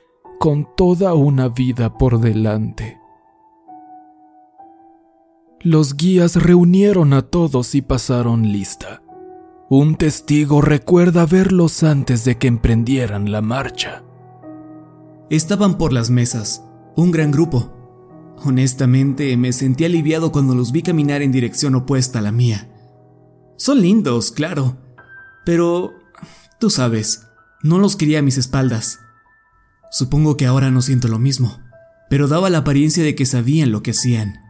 con toda una vida por delante. Los guías reunieron a todos y pasaron lista. Un testigo recuerda verlos antes de que emprendieran la marcha. Estaban por las mesas, un gran grupo. Honestamente, me sentí aliviado cuando los vi caminar en dirección opuesta a la mía. Son lindos, claro, pero, tú sabes, no los quería a mis espaldas. Supongo que ahora no siento lo mismo, pero daba la apariencia de que sabían lo que hacían.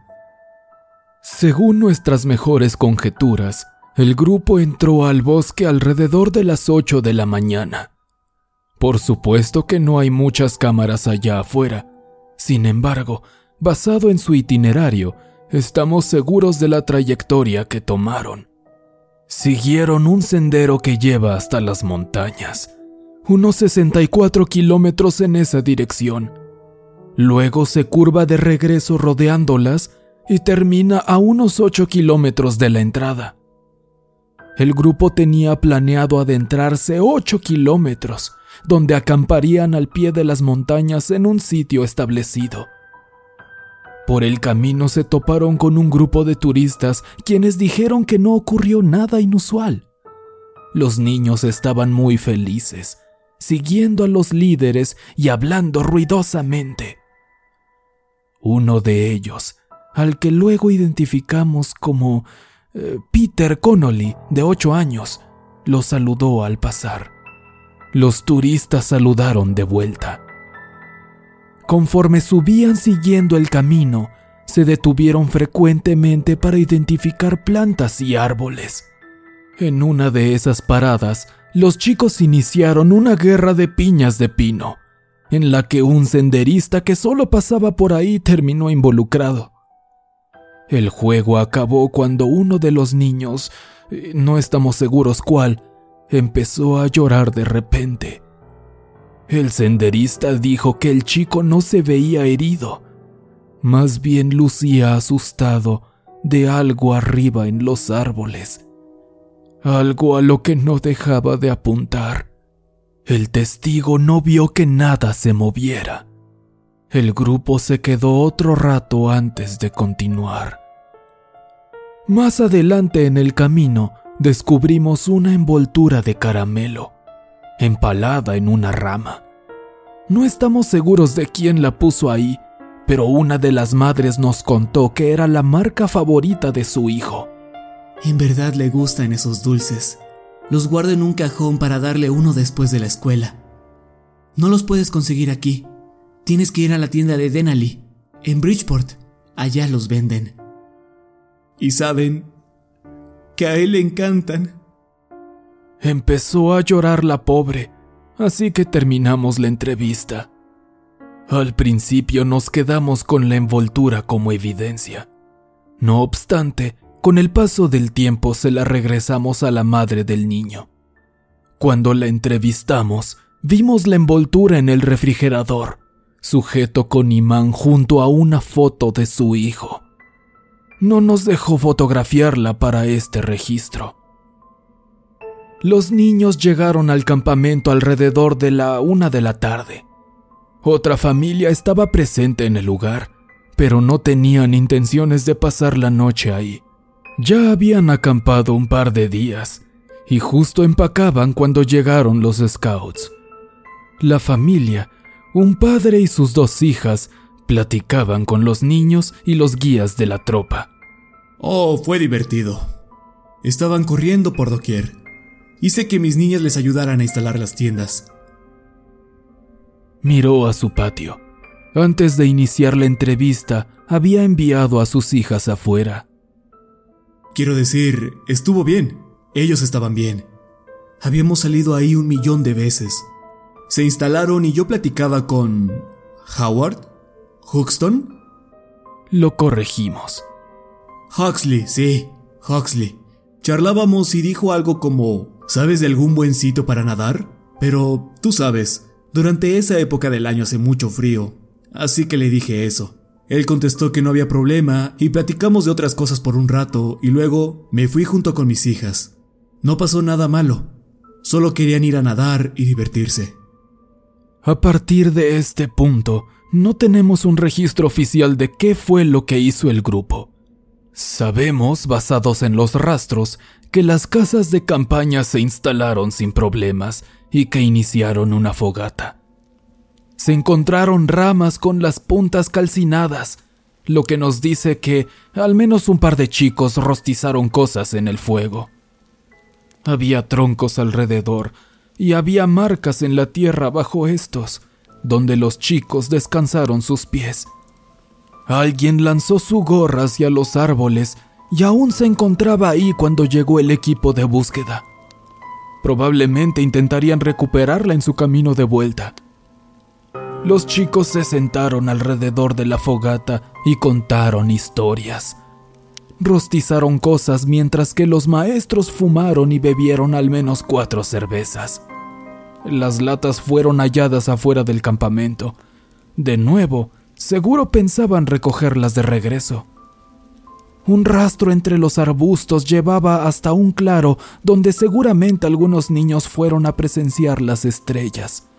Según nuestras mejores conjeturas, el grupo entró al bosque alrededor de las 8 de la mañana. Por supuesto que no hay muchas cámaras allá afuera. Sin embargo, basado en su itinerario, estamos seguros de la trayectoria que tomaron. Siguieron un sendero que lleva hasta las montañas unos 64 kilómetros en esa dirección. Luego se curva de regreso rodeándolas y termina a unos 8 kilómetros de la entrada. El grupo tenía planeado adentrarse 8 kilómetros, donde acamparían al pie de las montañas en un sitio establecido. Por el camino se toparon con un grupo de turistas quienes dijeron que no ocurrió nada inusual. Los niños estaban muy felices, siguiendo a los líderes y hablando ruidosamente. Uno de ellos, al que luego identificamos como eh, Peter Connolly, de ocho años, lo saludó al pasar. Los turistas saludaron de vuelta. Conforme subían siguiendo el camino, se detuvieron frecuentemente para identificar plantas y árboles. En una de esas paradas, los chicos iniciaron una guerra de piñas de pino, en la que un senderista que solo pasaba por ahí terminó involucrado. El juego acabó cuando uno de los niños, eh, no estamos seguros cuál, empezó a llorar de repente. El senderista dijo que el chico no se veía herido, más bien lucía asustado de algo arriba en los árboles algo a lo que no dejaba de apuntar. El testigo no vio que nada se moviera. El grupo se quedó otro rato antes de continuar. Más adelante en el camino descubrimos una envoltura de caramelo, empalada en una rama. No estamos seguros de quién la puso ahí, pero una de las madres nos contó que era la marca favorita de su hijo. En verdad le gustan esos dulces. Los guardo en un cajón para darle uno después de la escuela. No los puedes conseguir aquí. Tienes que ir a la tienda de Denali, en Bridgeport. Allá los venden. Y saben que a él le encantan. Empezó a llorar la pobre, así que terminamos la entrevista. Al principio nos quedamos con la envoltura como evidencia. No obstante, con el paso del tiempo se la regresamos a la madre del niño. Cuando la entrevistamos, vimos la envoltura en el refrigerador, sujeto con imán junto a una foto de su hijo. No nos dejó fotografiarla para este registro. los niños llegaron al campamento alrededor de la una de la tarde. Otra familia estaba presente en el lugar, pero no tenían intenciones de pasar la noche ahí. Ya habían acampado un par de días y justo empacaban cuando llegaron los scouts. La familia, un padre y sus dos hijas, platicaban con los niños y los guías de la tropa. Oh, fue divertido. Estaban corriendo por doquier. Hice que mis niñas les ayudaran a instalar las tiendas. Miró a su patio. Antes de iniciar la entrevista, había enviado a sus hijas afuera. Quiero decir, estuvo bien. Ellos estaban bien. Habíamos salido ahí un millón de veces. Se instalaron y yo platicaba con... Howard? ¿Huxton? Lo corregimos. Huxley, sí, Huxley. Charlábamos y dijo algo como, ¿sabes de algún buen sitio para nadar? Pero, tú sabes, durante esa época del año hace mucho frío, así que le dije eso. Él contestó que no había problema y platicamos de otras cosas por un rato y luego me fui junto con mis hijas. No pasó nada malo, solo querían ir a nadar y divertirse. A partir de este punto, no tenemos un registro oficial de qué fue lo que hizo el grupo. Sabemos, basados en los rastros, que las casas de campaña se instalaron sin problemas y que iniciaron una fogata. Se encontraron ramas con las puntas calcinadas, lo que nos dice que al menos un par de chicos rostizaron cosas en el fuego. Había troncos alrededor y había marcas en la tierra bajo estos, donde los chicos descansaron sus pies. Alguien lanzó su gorra hacia los árboles y aún se encontraba ahí cuando llegó el equipo de búsqueda. Probablemente intentarían recuperarla en su camino de vuelta. Los chicos se sentaron alrededor de la fogata y contaron historias. Rostizaron cosas mientras que los maestros fumaron y bebieron al menos cuatro cervezas. Las latas fueron halladas afuera del campamento. De nuevo, seguro pensaban recogerlas de regreso. Un rastro entre los arbustos llevaba hasta un claro donde seguramente algunos niños fueron a presenciar las estrellas.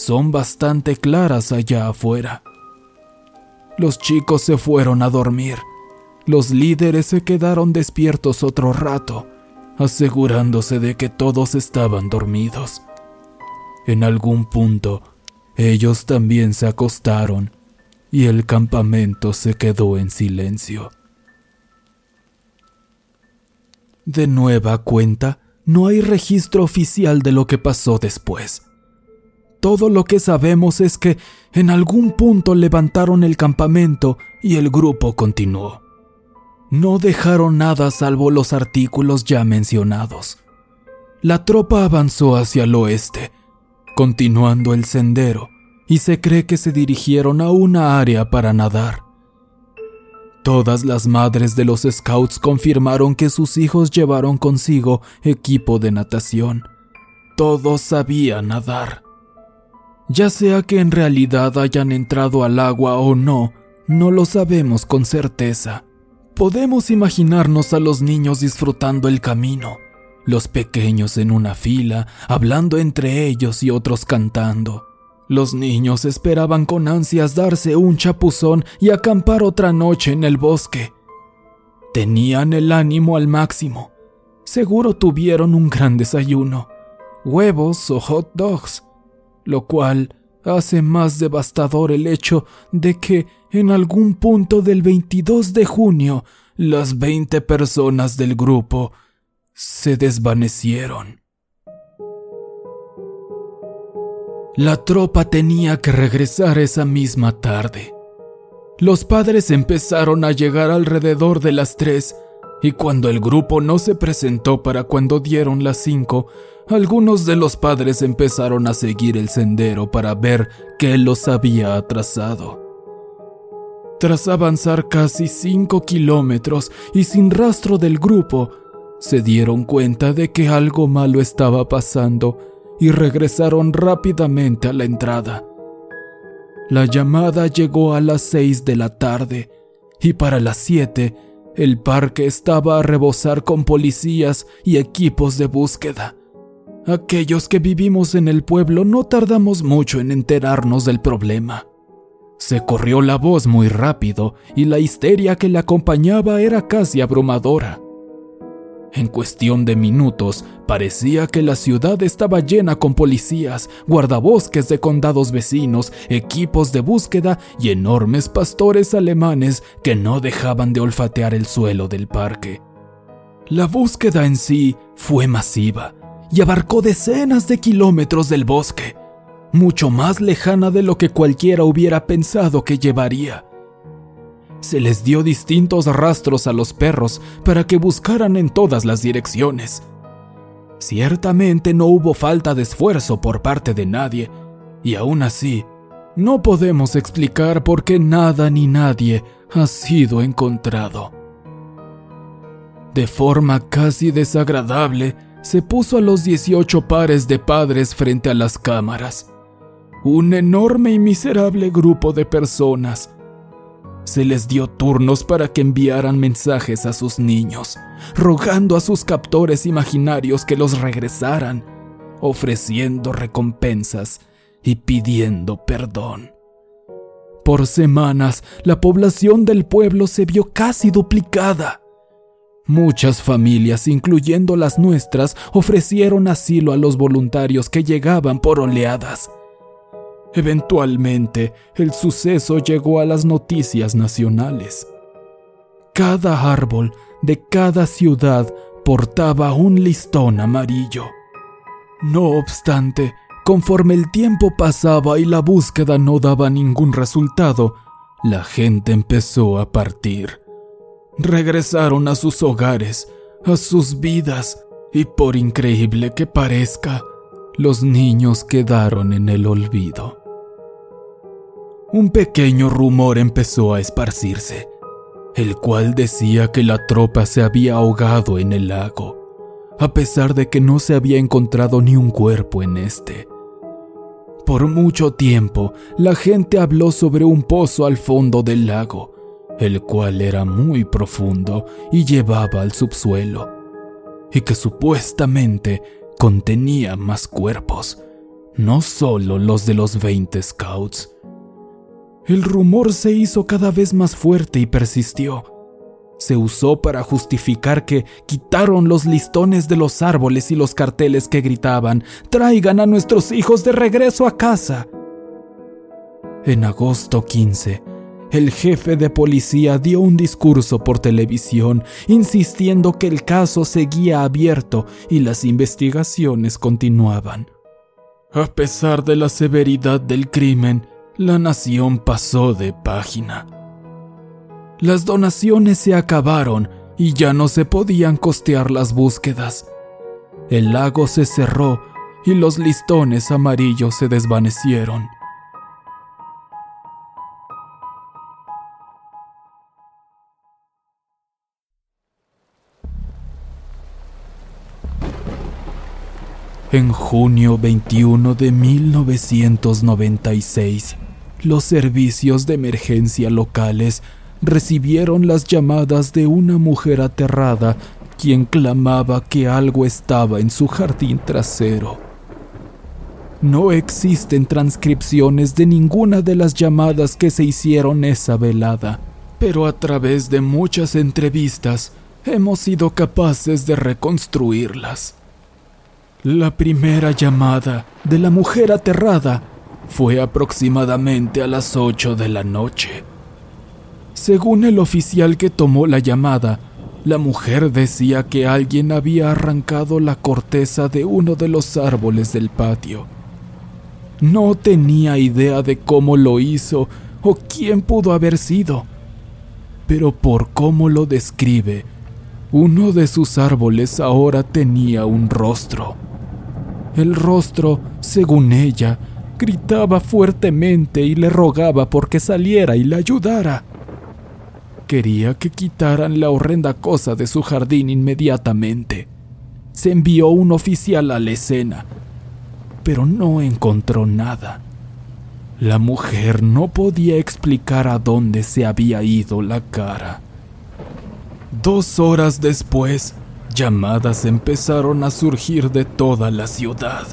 Son bastante claras allá afuera. Los chicos se fueron a dormir. Los líderes se quedaron despiertos otro rato, asegurándose de que todos estaban dormidos. En algún punto, ellos también se acostaron y el campamento se quedó en silencio. De nueva cuenta, no hay registro oficial de lo que pasó después. Todo lo que sabemos es que en algún punto levantaron el campamento y el grupo continuó. No dejaron nada salvo los artículos ya mencionados. La tropa avanzó hacia el oeste, continuando el sendero, y se cree que se dirigieron a una área para nadar. Todas las madres de los scouts confirmaron que sus hijos llevaron consigo equipo de natación. Todos sabían nadar. Ya sea que en realidad hayan entrado al agua o no, no lo sabemos con certeza. Podemos imaginarnos a los niños disfrutando el camino, los pequeños en una fila, hablando entre ellos y otros cantando. Los niños esperaban con ansias darse un chapuzón y acampar otra noche en el bosque. Tenían el ánimo al máximo. Seguro tuvieron un gran desayuno, huevos o hot dogs, lo cual hace más devastador el hecho de que en algún punto del 22 de junio las 20 personas del grupo se desvanecieron. La tropa tenía que regresar esa misma tarde. Los padres empezaron a llegar alrededor de las tres y cuando el grupo no se presentó para cuando dieron las cinco, algunos de los padres empezaron a seguir el sendero para ver qué los había atrasado. Tras avanzar casi cinco kilómetros y sin rastro del grupo, se dieron cuenta de que algo malo estaba pasando y regresaron rápidamente a la entrada. La llamada llegó a las seis de la tarde y para las siete el parque estaba a rebosar con policías y equipos de búsqueda. Aquellos que vivimos en el pueblo no tardamos mucho en enterarnos del problema. Se corrió la voz muy rápido y la histeria que le acompañaba era casi abrumadora. En cuestión de minutos, parecía que la ciudad estaba llena con policías, guardabosques de condados vecinos, equipos de búsqueda y enormes pastores alemanes que no dejaban de olfatear el suelo del parque. La búsqueda en sí fue masiva y abarcó decenas de kilómetros del bosque, mucho más lejana de lo que cualquiera hubiera pensado que llevaría. Se les dio distintos rastros a los perros para que buscaran en todas las direcciones. Ciertamente no hubo falta de esfuerzo por parte de nadie, y aún así, no podemos explicar por qué nada ni nadie ha sido encontrado. De forma casi desagradable, se puso a los 18 pares de padres frente a las cámaras. Un enorme y miserable grupo de personas se les dio turnos para que enviaran mensajes a sus niños, rogando a sus captores imaginarios que los regresaran, ofreciendo recompensas y pidiendo perdón. Por semanas, la población del pueblo se vio casi duplicada. Muchas familias, incluyendo las nuestras, ofrecieron asilo a los voluntarios que llegaban por oleadas Eventualmente, el suceso llegó a las noticias nacionales. Cada árbol de cada ciudad portaba un listón amarillo. No obstante, conforme el tiempo pasaba y la búsqueda no daba ningún resultado, la gente empezó a partir. Regresaron a sus hogares, a sus vidas, y por increíble que parezca, los niños quedaron en el olvido un pequeño rumor empezó a esparcirse, el cual decía que la tropa se había ahogado en el lago, a pesar de que no se había encontrado ni un cuerpo en este. Por mucho tiempo, la gente habló sobre un pozo al fondo del lago, el cual era muy profundo y llevaba al subsuelo, y que supuestamente contenía más cuerpos, no solo los de los 20 scouts, el rumor se hizo cada vez más fuerte y persistió. Se usó para justificar que quitaron los listones de los árboles y los carteles que gritaban, traigan a nuestros hijos de regreso a casa. En agosto 15, el jefe de policía dio un discurso por televisión insistiendo que el caso seguía abierto y las investigaciones continuaban. A pesar de la severidad del crimen, la nación pasó de página. Las donaciones se acabaron y ya no se podían costear las búsquedas. El lago se cerró y los listones amarillos se desvanecieron. En junio 21 de 1996, los servicios de emergencia locales recibieron las llamadas de una mujer aterrada quien clamaba que algo estaba en su jardín trasero. No existen transcripciones de ninguna de las llamadas que se hicieron esa velada, pero a través de muchas entrevistas hemos sido capaces de reconstruirlas. La primera llamada de la mujer aterrada fue aproximadamente a las 8 de la noche. Según el oficial que tomó la llamada, la mujer decía que alguien había arrancado la corteza de uno de los árboles del patio. No tenía idea de cómo lo hizo o quién pudo haber sido, pero por cómo lo describe, uno de sus árboles ahora tenía un rostro. El rostro, según ella, gritaba fuertemente y le rogaba porque saliera y le ayudara. Quería que quitaran la horrenda cosa de su jardín inmediatamente. Se envió un oficial a la escena, pero no encontró nada. La mujer no podía explicar a dónde se había ido la cara. Dos horas después, llamadas empezaron a surgir de toda la ciudad.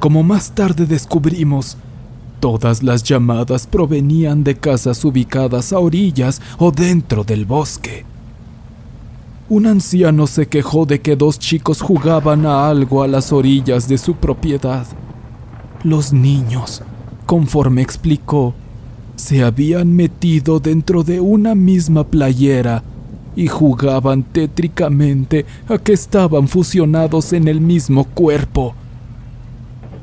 Como más tarde descubrimos, todas las llamadas provenían de casas ubicadas a orillas o dentro del bosque. Un anciano se quejó de que dos chicos jugaban a algo a las orillas de su propiedad. Los niños, conforme explicó, se habían metido dentro de una misma playera y jugaban tétricamente a que estaban fusionados en el mismo cuerpo.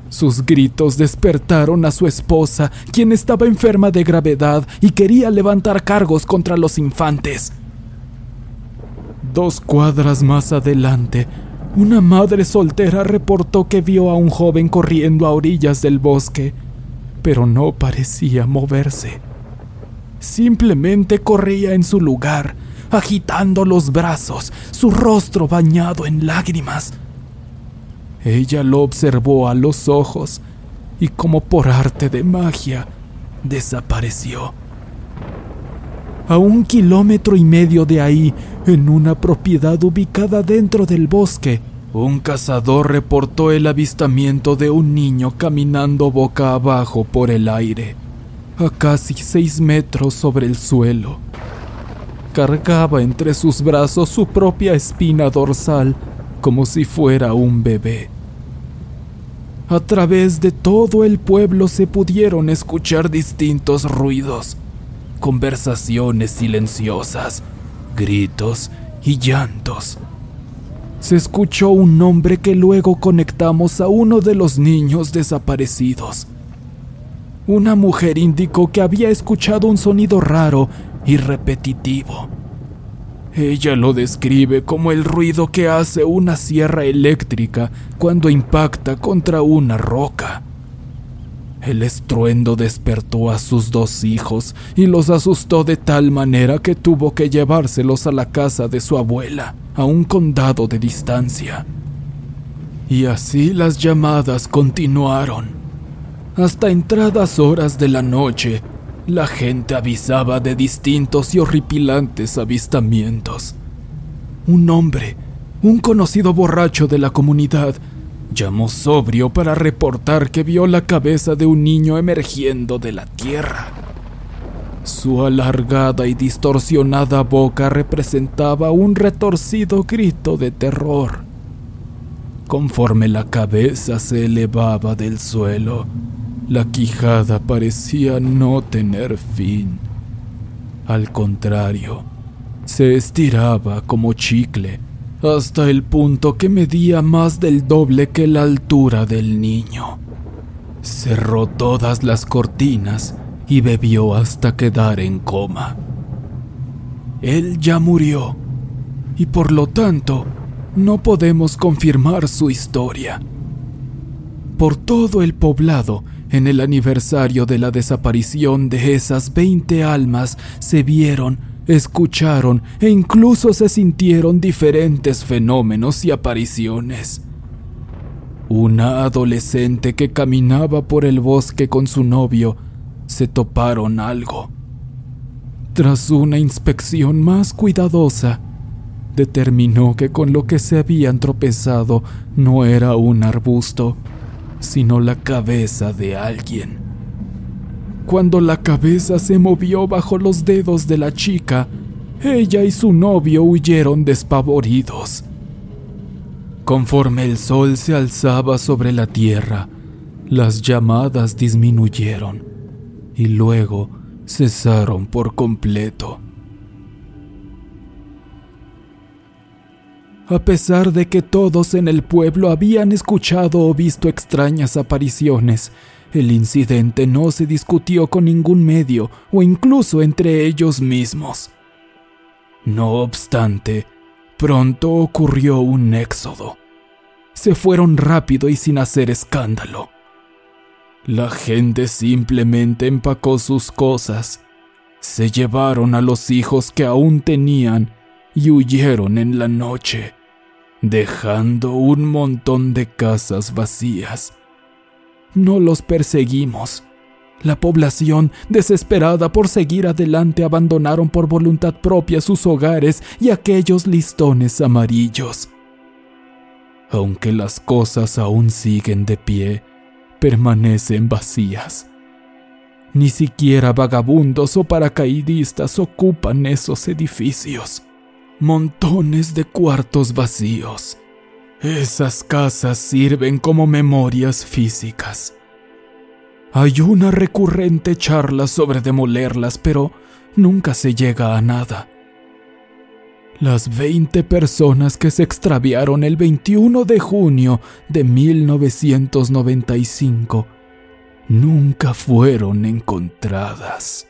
Sus gritos despertaron a su esposa, quien estaba enferma de gravedad y quería levantar cargos contra los infantes. Dos cuadras más adelante, una madre soltera reportó que vio a un joven corriendo a orillas del bosque, pero no parecía moverse. Simplemente corría en su lugar, agitando los brazos, su rostro bañado en lágrimas. Ella lo observó a los ojos y como por arte de magia, desapareció. A un kilómetro y medio de ahí, en una propiedad ubicada dentro del bosque, un cazador reportó el avistamiento de un niño caminando boca abajo por el aire, a casi seis metros sobre el suelo. Cargaba entre sus brazos su propia espina dorsal como si fuera un bebé. A través de todo el pueblo se pudieron escuchar distintos ruidos, conversaciones silenciosas, gritos y llantos. Se escuchó un nombre que luego conectamos a uno de los niños desaparecidos. Una mujer indicó que había escuchado un sonido raro y repetitivo. Ella lo describe como el ruido que hace una sierra eléctrica cuando impacta contra una roca. El estruendo despertó a sus dos hijos y los asustó de tal manera que tuvo que llevárselos a la casa de su abuela, a un condado de distancia. Y así las llamadas continuaron. Hasta entradas horas de la noche, la gente avisaba de distintos y horripilantes avistamientos. Un hombre, un conocido borracho de la comunidad, llamó sobrio para reportar que vio la cabeza de un niño emergiendo de la tierra. Su alargada y distorsionada boca representaba un retorcido grito de terror. Conforme la cabeza se elevaba del suelo, la quijada parecía no tener fin. Al contrario, se estiraba como chicle hasta el punto que medía más del doble que la altura del niño. Cerró todas las cortinas y bebió hasta quedar en coma. Él ya murió y por lo tanto no podemos confirmar su historia. Por todo el poblado, en el aniversario de la desaparición de esas 20 almas, se vieron escucharon e incluso se sintieron diferentes fenómenos y apariciones. Una adolescente que caminaba por el bosque con su novio se toparon algo. Tras una inspección más cuidadosa, determinó que con lo que se habían tropezado no era un arbusto, sino la cabeza de alguien. Cuando la cabeza se movió bajo los dedos de la chica, ella y su novio huyeron despavoridos. Conforme el sol se alzaba sobre la tierra, las llamadas disminuyeron y luego cesaron por completo. A pesar de que todos en el pueblo habían escuchado o visto extrañas apariciones, el incidente no se discutió con ningún medio o incluso entre ellos mismos. No obstante, pronto ocurrió un éxodo. Se fueron rápido y sin hacer escándalo. La gente simplemente empacó sus cosas, se llevaron a los hijos que aún tenían y huyeron en la noche, dejando un montón de casas vacías no los perseguimos, La población, desesperada por seguir adelante, abandonaron por voluntad propia sus hogares y aquellos listones amarillos. Aunque las cosas aún siguen de pie, permanecen vacías. Ni siquiera vagabundos o paracaidistas ocupan esos edificios. Montones de cuartos vacíos. Esas casas sirven como memorias físicas. Hay una recurrente charla sobre demolerlas, pero nunca se llega a nada. Las 20 personas que se extraviaron el 21 de junio de 1995 nunca fueron encontradas.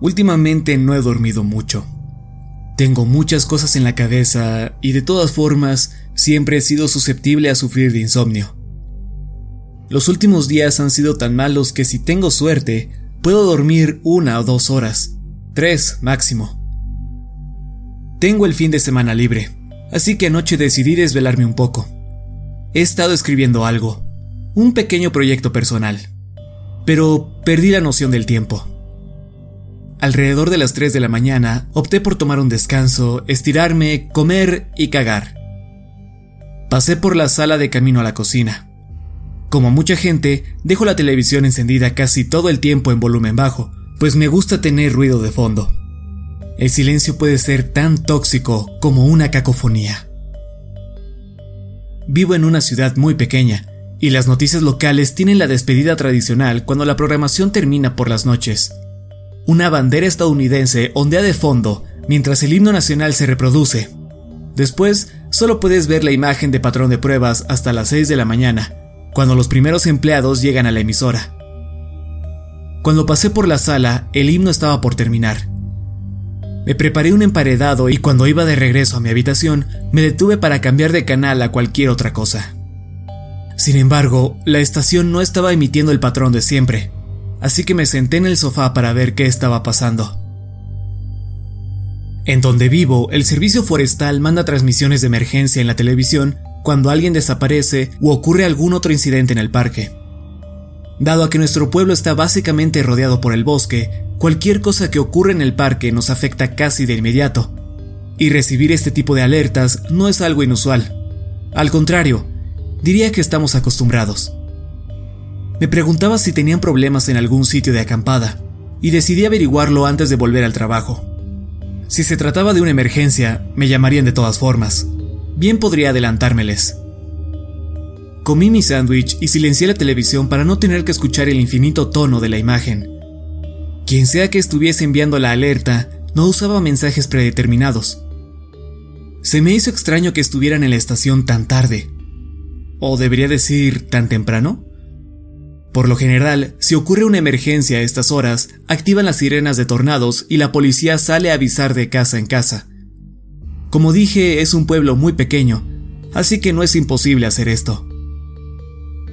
Últimamente no he dormido mucho. Tengo muchas cosas en la cabeza y de todas formas siempre he sido susceptible a sufrir de insomnio. Los últimos días han sido tan malos que si tengo suerte, puedo dormir una o dos horas, tres máximo. Tengo el fin de semana libre, así que anoche decidí desvelarme un poco. He estado escribiendo algo, un pequeño proyecto personal, pero perdí la noción del tiempo. Alrededor de las 3 de la mañana opté por tomar un descanso, estirarme, comer y cagar. Pasé por la sala de camino a la cocina. Como mucha gente, dejo la televisión encendida casi todo el tiempo en volumen bajo, pues me gusta tener ruido de fondo. El silencio puede ser tan tóxico como una cacofonía. Vivo en una ciudad muy pequeña, y las noticias locales tienen la despedida tradicional cuando la programación termina por las noches. Una bandera estadounidense ondea de fondo mientras el himno nacional se reproduce. Después, solo puedes ver la imagen de patrón de pruebas hasta las 6 de la mañana, cuando los primeros empleados llegan a la emisora. Cuando pasé por la sala, el himno estaba por terminar. Me preparé un emparedado y cuando iba de regreso a mi habitación, me detuve para cambiar de canal a cualquier otra cosa. Sin embargo, la estación no estaba emitiendo el patrón de siempre, así que me senté en el sofá para ver qué estaba pasando. En donde vivo, el servicio forestal manda transmisiones de emergencia en la televisión cuando alguien desaparece o ocurre algún otro incidente en el parque. Dado a que nuestro pueblo está básicamente rodeado por el bosque, cualquier cosa que ocurre en el parque nos afecta casi de inmediato. Y recibir este tipo de alertas no es algo inusual. Al contrario, diría que estamos acostumbrados. Me preguntaba si tenían problemas en algún sitio de acampada, y decidí averiguarlo antes de volver al trabajo. Si se trataba de una emergencia, me llamarían de todas formas, bien podría adelantármeles. Comí mi sándwich y silencié la televisión para no tener que escuchar el infinito tono de la imagen. Quien sea que estuviese enviando la alerta, no usaba mensajes predeterminados. Se me hizo extraño que estuvieran en la estación tan tarde. ¿O debería decir tan temprano? Por lo general, si ocurre una emergencia a estas horas, activan las sirenas de tornados y la policía sale a avisar de casa en casa. Como dije, es un pueblo muy pequeño, así que no es imposible hacer esto.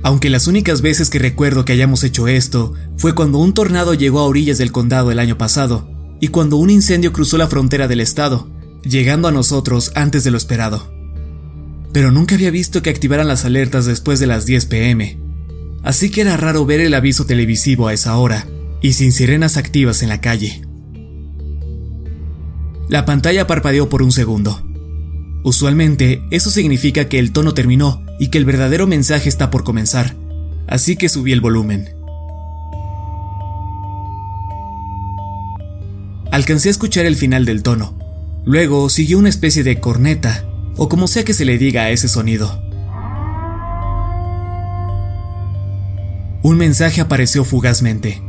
Aunque las únicas veces que recuerdo que hayamos hecho esto fue cuando un tornado llegó a orillas del condado el año pasado, y cuando un incendio cruzó la frontera del estado, llegando a nosotros antes de lo esperado. Pero nunca había visto que activaran las alertas después de las 10 pm, así que era raro ver el aviso televisivo a esa hora, y sin sirenas activas en la calle. La pantalla parpadeó por un segundo. Usualmente, eso significa que el tono terminó y que el verdadero mensaje está por comenzar, así que subí el volumen. Alcancé a escuchar el final del tono. Luego siguió una especie de corneta, o como sea que se le diga a ese sonido. Un mensaje apareció fugazmente,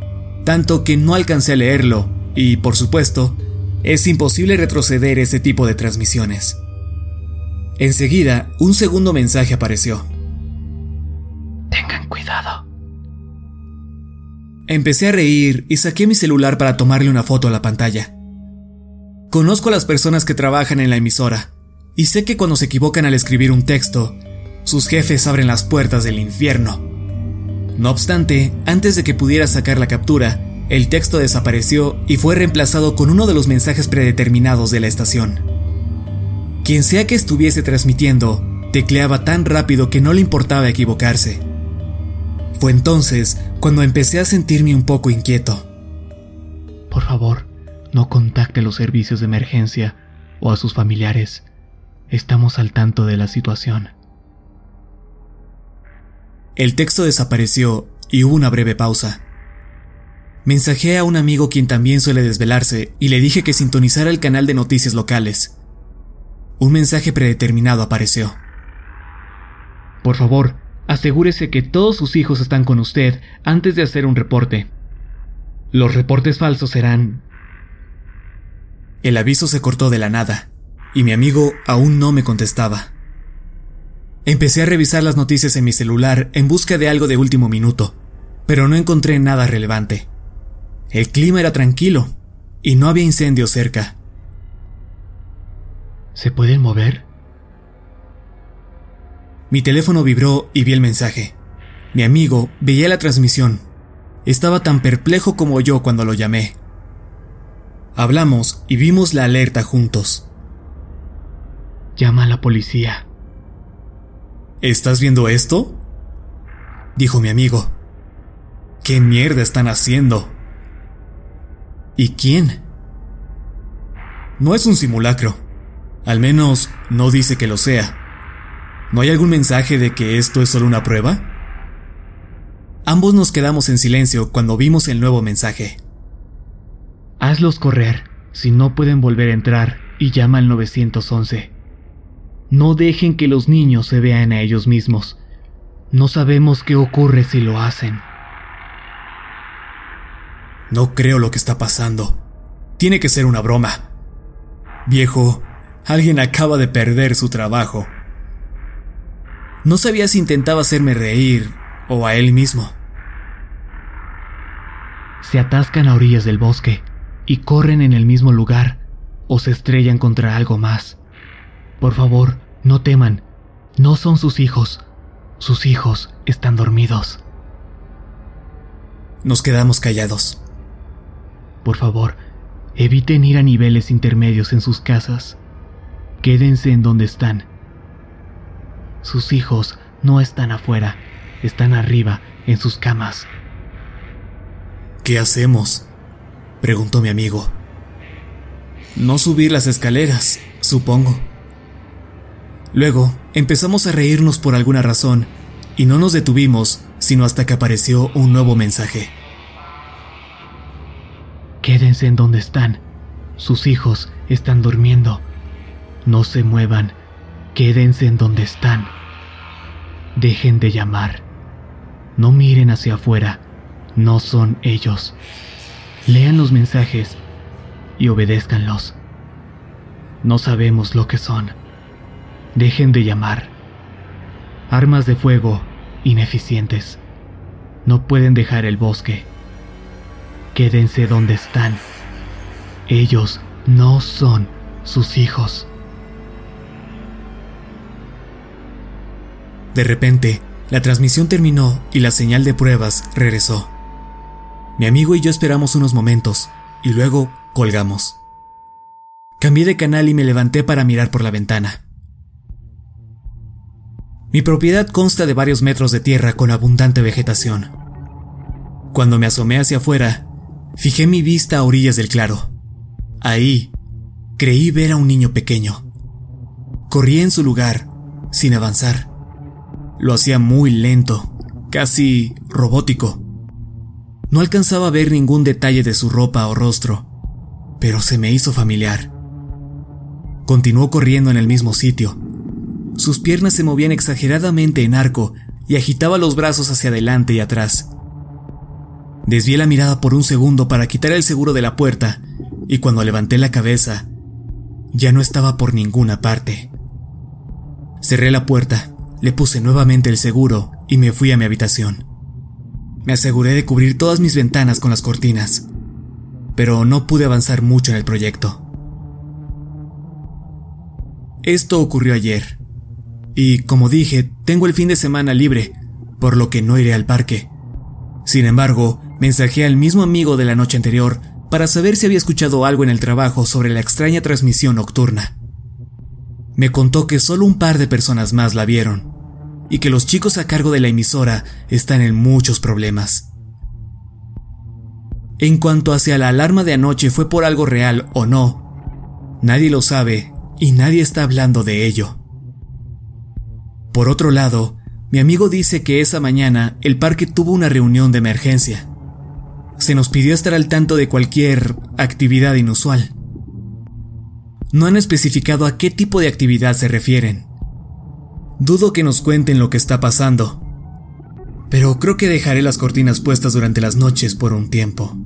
tanto que no alcancé a leerlo, y por supuesto, es imposible retroceder ese tipo de transmisiones. Enseguida, un segundo mensaje apareció. Tengan cuidado. Empecé a reír y saqué mi celular para tomarle una foto a la pantalla. Conozco a las personas que trabajan en la emisora y sé que cuando se equivocan al escribir un texto, sus jefes abren las puertas del infierno. No obstante, antes de que pudiera sacar la captura, el texto desapareció y fue reemplazado con uno de los mensajes predeterminados de la estación. Quien sea que estuviese transmitiendo, tecleaba tan rápido que no le importaba equivocarse. Fue entonces cuando empecé a sentirme un poco inquieto. Por favor, no contacte los servicios de emergencia o a sus familiares. Estamos al tanto de la situación. El texto desapareció y hubo una breve pausa. Mensajé a un amigo quien también suele desvelarse y le dije que sintonizara el canal de noticias locales. Un mensaje predeterminado apareció. Por favor, asegúrese que todos sus hijos están con usted antes de hacer un reporte. Los reportes falsos serán... El aviso se cortó de la nada, y mi amigo aún no me contestaba. Empecé a revisar las noticias en mi celular en busca de algo de último minuto, pero no encontré nada relevante. El clima era tranquilo, y no había incendios cerca. ¿Se pueden mover? Mi teléfono vibró y vi el mensaje. Mi amigo veía la transmisión. Estaba tan perplejo como yo cuando lo llamé. Hablamos y vimos la alerta juntos. Llama a la policía. ¿Estás viendo esto? Dijo mi amigo. ¿Qué mierda están haciendo? ¿Y quién? No es un simulacro. Al menos no dice que lo sea. ¿No hay algún mensaje de que esto es solo una prueba? Ambos nos quedamos en silencio cuando vimos el nuevo mensaje. Hazlos correr, si no pueden volver a entrar, y llama al 911. No dejen que los niños se vean a ellos mismos. No sabemos qué ocurre si lo hacen. No creo lo que está pasando. Tiene que ser una broma. Viejo, alguien acaba de perder su trabajo. No sabía si intentaba hacerme reír o a él mismo. Se atascan a orillas del bosque y corren en el mismo lugar o se estrellan contra algo más. Por favor, no teman. No son sus hijos. Sus hijos están dormidos. Nos quedamos callados. Por favor, eviten ir a niveles intermedios en sus casas. Quédense en donde están. Sus hijos no están afuera, están arriba, en sus camas. ¿Qué hacemos? preguntó mi amigo. No subir las escaleras, supongo. Luego empezamos a reírnos por alguna razón y no nos detuvimos sino hasta que apareció un nuevo mensaje. Quédense en donde están. Sus hijos están durmiendo. No se muevan. Quédense en donde están. Dejen de llamar. No miren hacia afuera. No son ellos. Lean los mensajes y obedézcanlos. No sabemos lo que son. Dejen de llamar. Armas de fuego ineficientes. No pueden dejar el bosque. Quédense donde están. Ellos no son sus hijos. De repente, la transmisión terminó y la señal de pruebas regresó. Mi amigo y yo esperamos unos momentos y luego colgamos. Cambié de canal y me levanté para mirar por la ventana. Mi propiedad consta de varios metros de tierra con abundante vegetación. Cuando me asomé hacia afuera, fijé mi vista a orillas del claro. Ahí, creí ver a un niño pequeño. Corrí en su lugar, sin avanzar. Lo hacía muy lento, casi robótico. No alcanzaba a ver ningún detalle de su ropa o rostro, pero se me hizo familiar. Continuó corriendo en el mismo sitio, sus piernas se movían exageradamente en arco y agitaba los brazos hacia adelante y atrás. Desvié la mirada por un segundo para quitar el seguro de la puerta y cuando levanté la cabeza, ya no estaba por ninguna parte. Cerré la puerta, le puse nuevamente el seguro y me fui a mi habitación. Me aseguré de cubrir todas mis ventanas con las cortinas, pero no pude avanzar mucho en el proyecto. Esto ocurrió ayer, y como dije, tengo el fin de semana libre, por lo que no iré al parque. Sin embargo, Mensajé al mismo amigo de la noche anterior para saber si había escuchado algo en el trabajo sobre la extraña transmisión nocturna. Me contó que solo un par de personas más la vieron y que los chicos a cargo de la emisora están en muchos problemas. En cuanto hacia la alarma de anoche fue por algo real o no, nadie lo sabe y nadie está hablando de ello. Por otro lado, mi amigo dice que esa mañana el parque tuvo una reunión de emergencia. Se nos pidió estar al tanto de cualquier actividad inusual. No han especificado a qué tipo de actividad se refieren. Dudo que nos cuenten lo que está pasando, pero creo que dejaré las cortinas puestas durante las noches por un tiempo.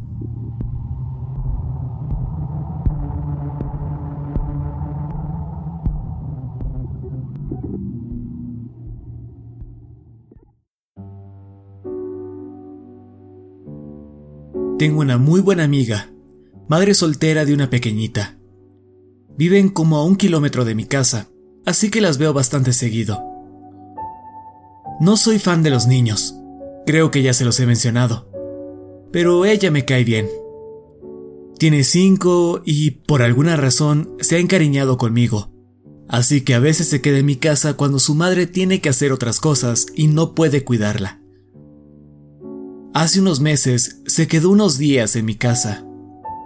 Tengo una muy buena amiga, madre soltera de una pequeñita. Viven como a un kilómetro de mi casa, así que las veo bastante seguido. No soy fan de los niños, creo que ya se los he mencionado, pero ella me cae bien. Tiene cinco y por alguna razón se ha encariñado conmigo, así que a veces se queda en mi casa cuando su madre tiene que hacer otras cosas y no puede cuidarla. Hace unos meses se quedó unos días en mi casa.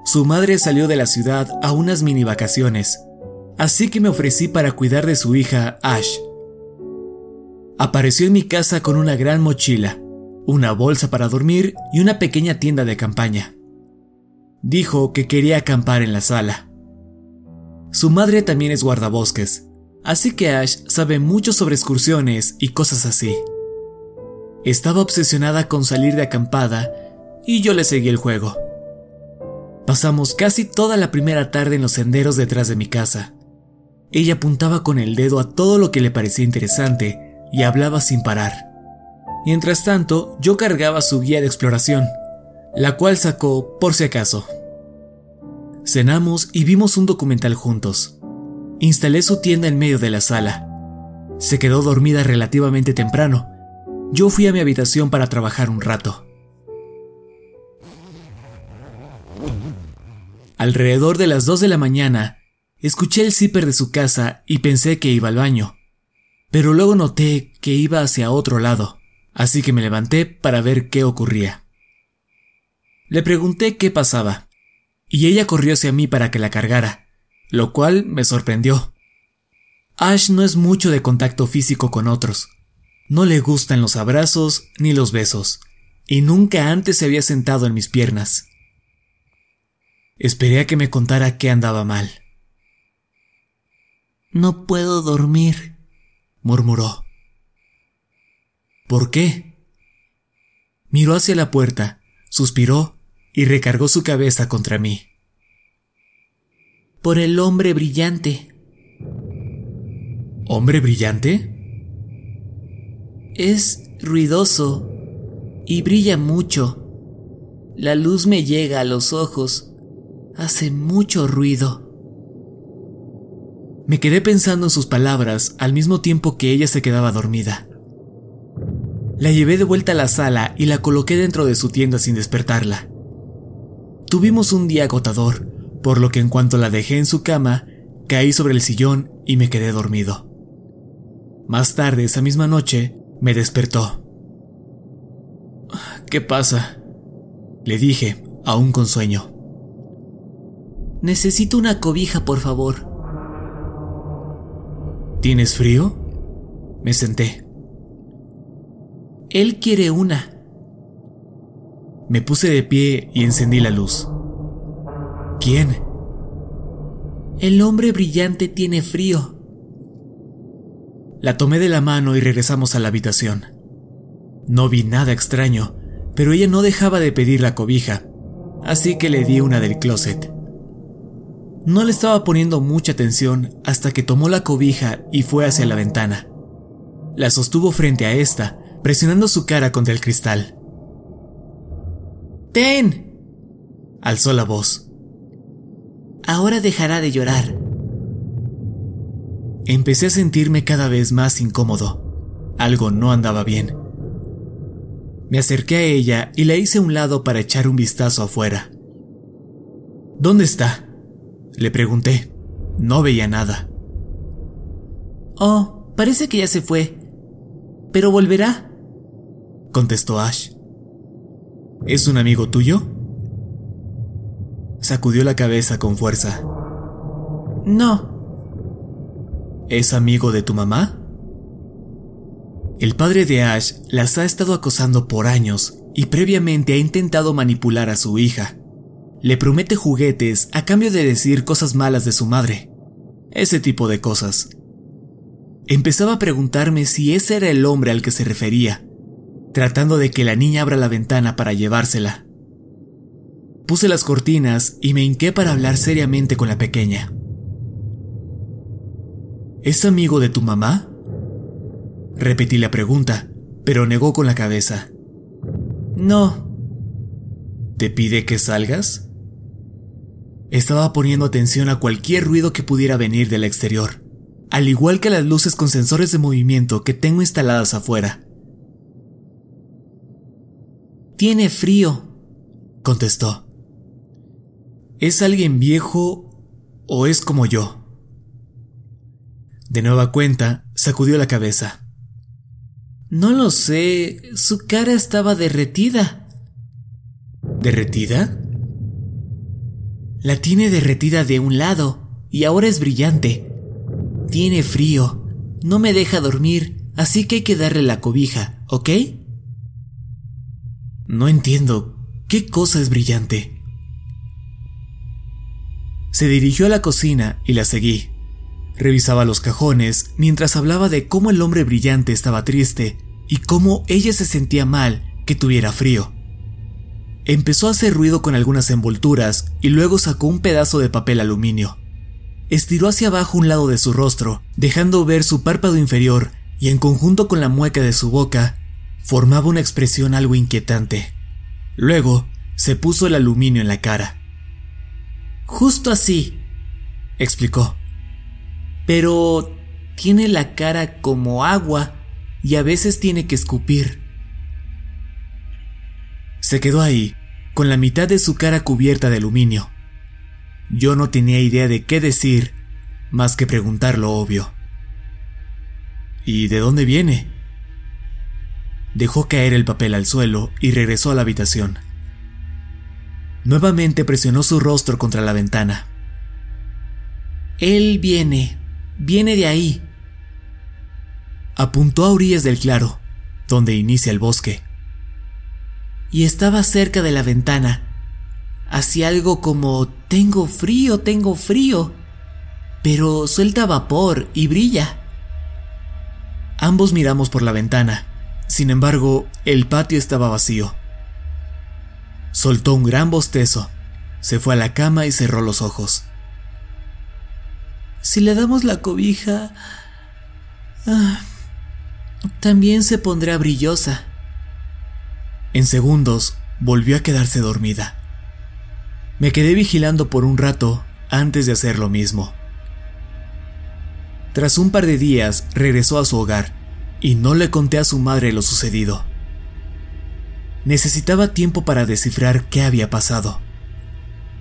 Su madre salió de la ciudad a unas mini vacaciones, así que me ofrecí para cuidar de su hija Ash. Apareció en mi casa con una gran mochila, una bolsa para dormir y una pequeña tienda de campaña. Dijo que quería acampar en la sala. Su madre también es guardabosques, así que Ash sabe mucho sobre excursiones y cosas así. Estaba obsesionada con salir de acampada y yo le seguí el juego. Pasamos casi toda la primera tarde en los senderos detrás de mi casa. Ella apuntaba con el dedo a todo lo que le parecía interesante y hablaba sin parar. Mientras tanto, yo cargaba su guía de exploración, la cual sacó por si acaso. Cenamos y vimos un documental juntos. Instalé su tienda en medio de la sala. Se quedó dormida relativamente temprano, yo fui a mi habitación para trabajar un rato. Alrededor de las 2 de la mañana, escuché el zipper de su casa y pensé que iba al baño, pero luego noté que iba hacia otro lado, así que me levanté para ver qué ocurría. Le pregunté qué pasaba, y ella corrió hacia mí para que la cargara, lo cual me sorprendió. Ash no es mucho de contacto físico con otros, no le gustan los abrazos ni los besos, y nunca antes se había sentado en mis piernas. Esperé a que me contara qué andaba mal. No puedo dormir, murmuró. ¿Por qué? Miró hacia la puerta, suspiró y recargó su cabeza contra mí. Por el hombre brillante. ¿Hombre brillante? Es ruidoso y brilla mucho. La luz me llega a los ojos. Hace mucho ruido. Me quedé pensando en sus palabras al mismo tiempo que ella se quedaba dormida. La llevé de vuelta a la sala y la coloqué dentro de su tienda sin despertarla. Tuvimos un día agotador, por lo que en cuanto la dejé en su cama, caí sobre el sillón y me quedé dormido. Más tarde esa misma noche, me despertó. ¿Qué pasa? Le dije, aún con sueño. Necesito una cobija, por favor. ¿Tienes frío? Me senté. Él quiere una. Me puse de pie y encendí la luz. ¿Quién? El hombre brillante tiene frío. La tomé de la mano y regresamos a la habitación. No vi nada extraño, pero ella no dejaba de pedir la cobija, así que le di una del closet. No le estaba poniendo mucha atención hasta que tomó la cobija y fue hacia la ventana. La sostuvo frente a esta, presionando su cara contra el cristal. ¡Ten! alzó la voz. Ahora dejará de llorar. Empecé a sentirme cada vez más incómodo. Algo no andaba bien. Me acerqué a ella y la hice a un lado para echar un vistazo afuera. ¿Dónde está? Le pregunté. No veía nada. Oh, parece que ya se fue. Pero volverá, contestó Ash. ¿Es un amigo tuyo? Sacudió la cabeza con fuerza. No. ¿Es amigo de tu mamá? El padre de Ash las ha estado acosando por años y previamente ha intentado manipular a su hija. Le promete juguetes a cambio de decir cosas malas de su madre. Ese tipo de cosas. Empezaba a preguntarme si ese era el hombre al que se refería, tratando de que la niña abra la ventana para llevársela. Puse las cortinas y me hinqué para hablar seriamente con la pequeña. ¿Es amigo de tu mamá? Repetí la pregunta, pero negó con la cabeza. No. ¿Te pide que salgas? Estaba poniendo atención a cualquier ruido que pudiera venir del exterior, al igual que a las luces con sensores de movimiento que tengo instaladas afuera. Tiene frío, contestó. ¿Es alguien viejo o es como yo? De nueva cuenta, sacudió la cabeza. No lo sé, su cara estaba derretida. ¿Derretida? La tiene derretida de un lado y ahora es brillante. Tiene frío, no me deja dormir, así que hay que darle la cobija, ¿ok? No entiendo, ¿qué cosa es brillante? Se dirigió a la cocina y la seguí. Revisaba los cajones mientras hablaba de cómo el hombre brillante estaba triste y cómo ella se sentía mal que tuviera frío. Empezó a hacer ruido con algunas envolturas y luego sacó un pedazo de papel aluminio. Estiró hacia abajo un lado de su rostro, dejando ver su párpado inferior y en conjunto con la mueca de su boca, formaba una expresión algo inquietante. Luego, se puso el aluminio en la cara. Justo así, explicó pero tiene la cara como agua y a veces tiene que escupir. Se quedó ahí, con la mitad de su cara cubierta de aluminio. Yo no tenía idea de qué decir, más que preguntar lo obvio. ¿Y de dónde viene? Dejó caer el papel al suelo y regresó a la habitación. Nuevamente presionó su rostro contra la ventana. Él viene, Viene de ahí. Apuntó a orillas del claro, donde inicia el bosque. Y estaba cerca de la ventana. Hacía algo como tengo frío, tengo frío. Pero suelta vapor y brilla. Ambos miramos por la ventana. Sin embargo, el patio estaba vacío. Soltó un gran bostezo, se fue a la cama y cerró los ojos. Si le damos la cobija... Ah, también se pondrá brillosa. En segundos volvió a quedarse dormida. Me quedé vigilando por un rato antes de hacer lo mismo. Tras un par de días regresó a su hogar y no le conté a su madre lo sucedido. Necesitaba tiempo para descifrar qué había pasado.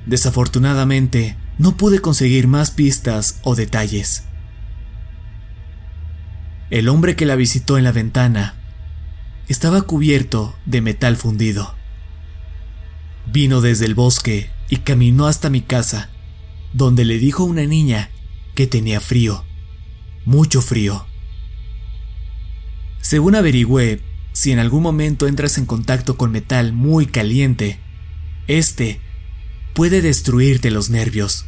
Desafortunadamente, no pude conseguir más pistas o detalles. El hombre que la visitó en la ventana estaba cubierto de metal fundido. Vino desde el bosque y caminó hasta mi casa, donde le dijo a una niña que tenía frío, mucho frío. Según averigüé, si en algún momento entras en contacto con metal muy caliente, este puede destruirte los nervios.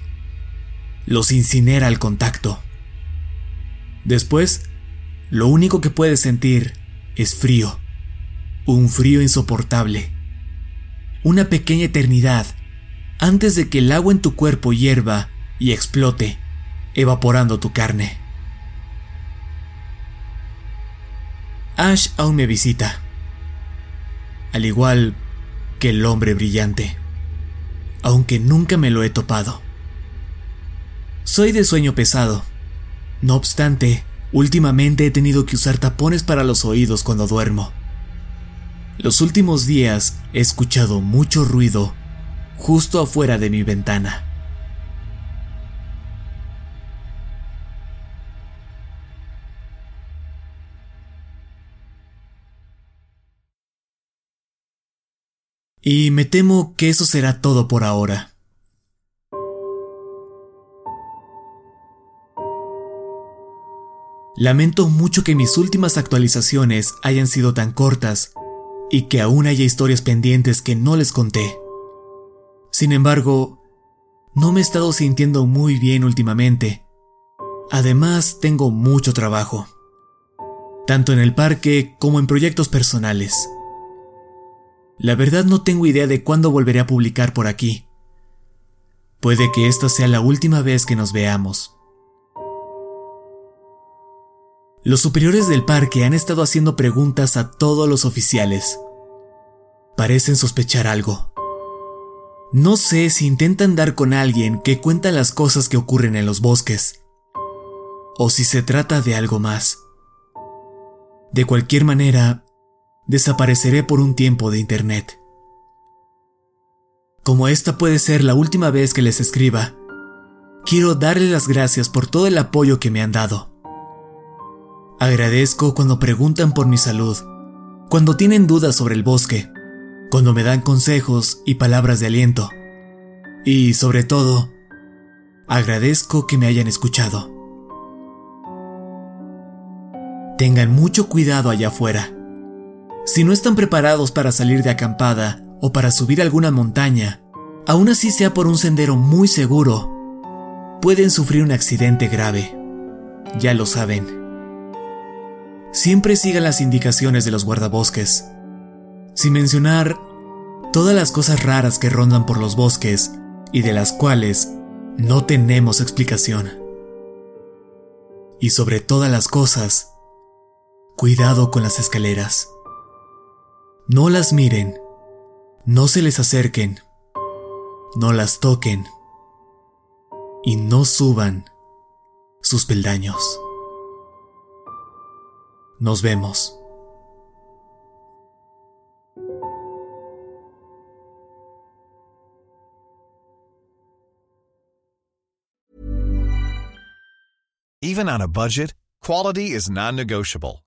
Los incinera al contacto. Después, lo único que puedes sentir es frío. Un frío insoportable. Una pequeña eternidad antes de que el agua en tu cuerpo hierva y explote, evaporando tu carne. Ash aún me visita, al igual que el hombre brillante aunque nunca me lo he topado. Soy de sueño pesado. No obstante, últimamente he tenido que usar tapones para los oídos cuando duermo. Los últimos días he escuchado mucho ruido justo afuera de mi ventana. Y me temo que eso será todo por ahora. Lamento mucho que mis últimas actualizaciones hayan sido tan cortas y que aún haya historias pendientes que no les conté. Sin embargo, no me he estado sintiendo muy bien últimamente. Además, tengo mucho trabajo, tanto en el parque como en proyectos personales. La verdad no tengo idea de cuándo volveré a publicar por aquí. Puede que esta sea la última vez que nos veamos. Los superiores del parque han estado haciendo preguntas a todos los oficiales. Parecen sospechar algo. No sé si intentan dar con alguien que cuenta las cosas que ocurren en los bosques, o si se trata de algo más. De cualquier manera, desapareceré por un tiempo de Internet. Como esta puede ser la última vez que les escriba, quiero darles las gracias por todo el apoyo que me han dado. Agradezco cuando preguntan por mi salud, cuando tienen dudas sobre el bosque, cuando me dan consejos y palabras de aliento. Y sobre todo, agradezco que me hayan escuchado. Tengan mucho cuidado allá afuera. Si no están preparados para salir de acampada o para subir alguna montaña, aún así sea por un sendero muy seguro, pueden sufrir un accidente grave. Ya lo saben. Siempre sigan las indicaciones de los guardabosques sin mencionar todas las cosas raras que rondan por los bosques y de las cuales no tenemos explicación. Y sobre todas las cosas, cuidado con las escaleras. No las miren, no se les acerquen, no las toquen y no suban sus peldaños. Nos vemos. Even on a budget, quality is non-negotiable.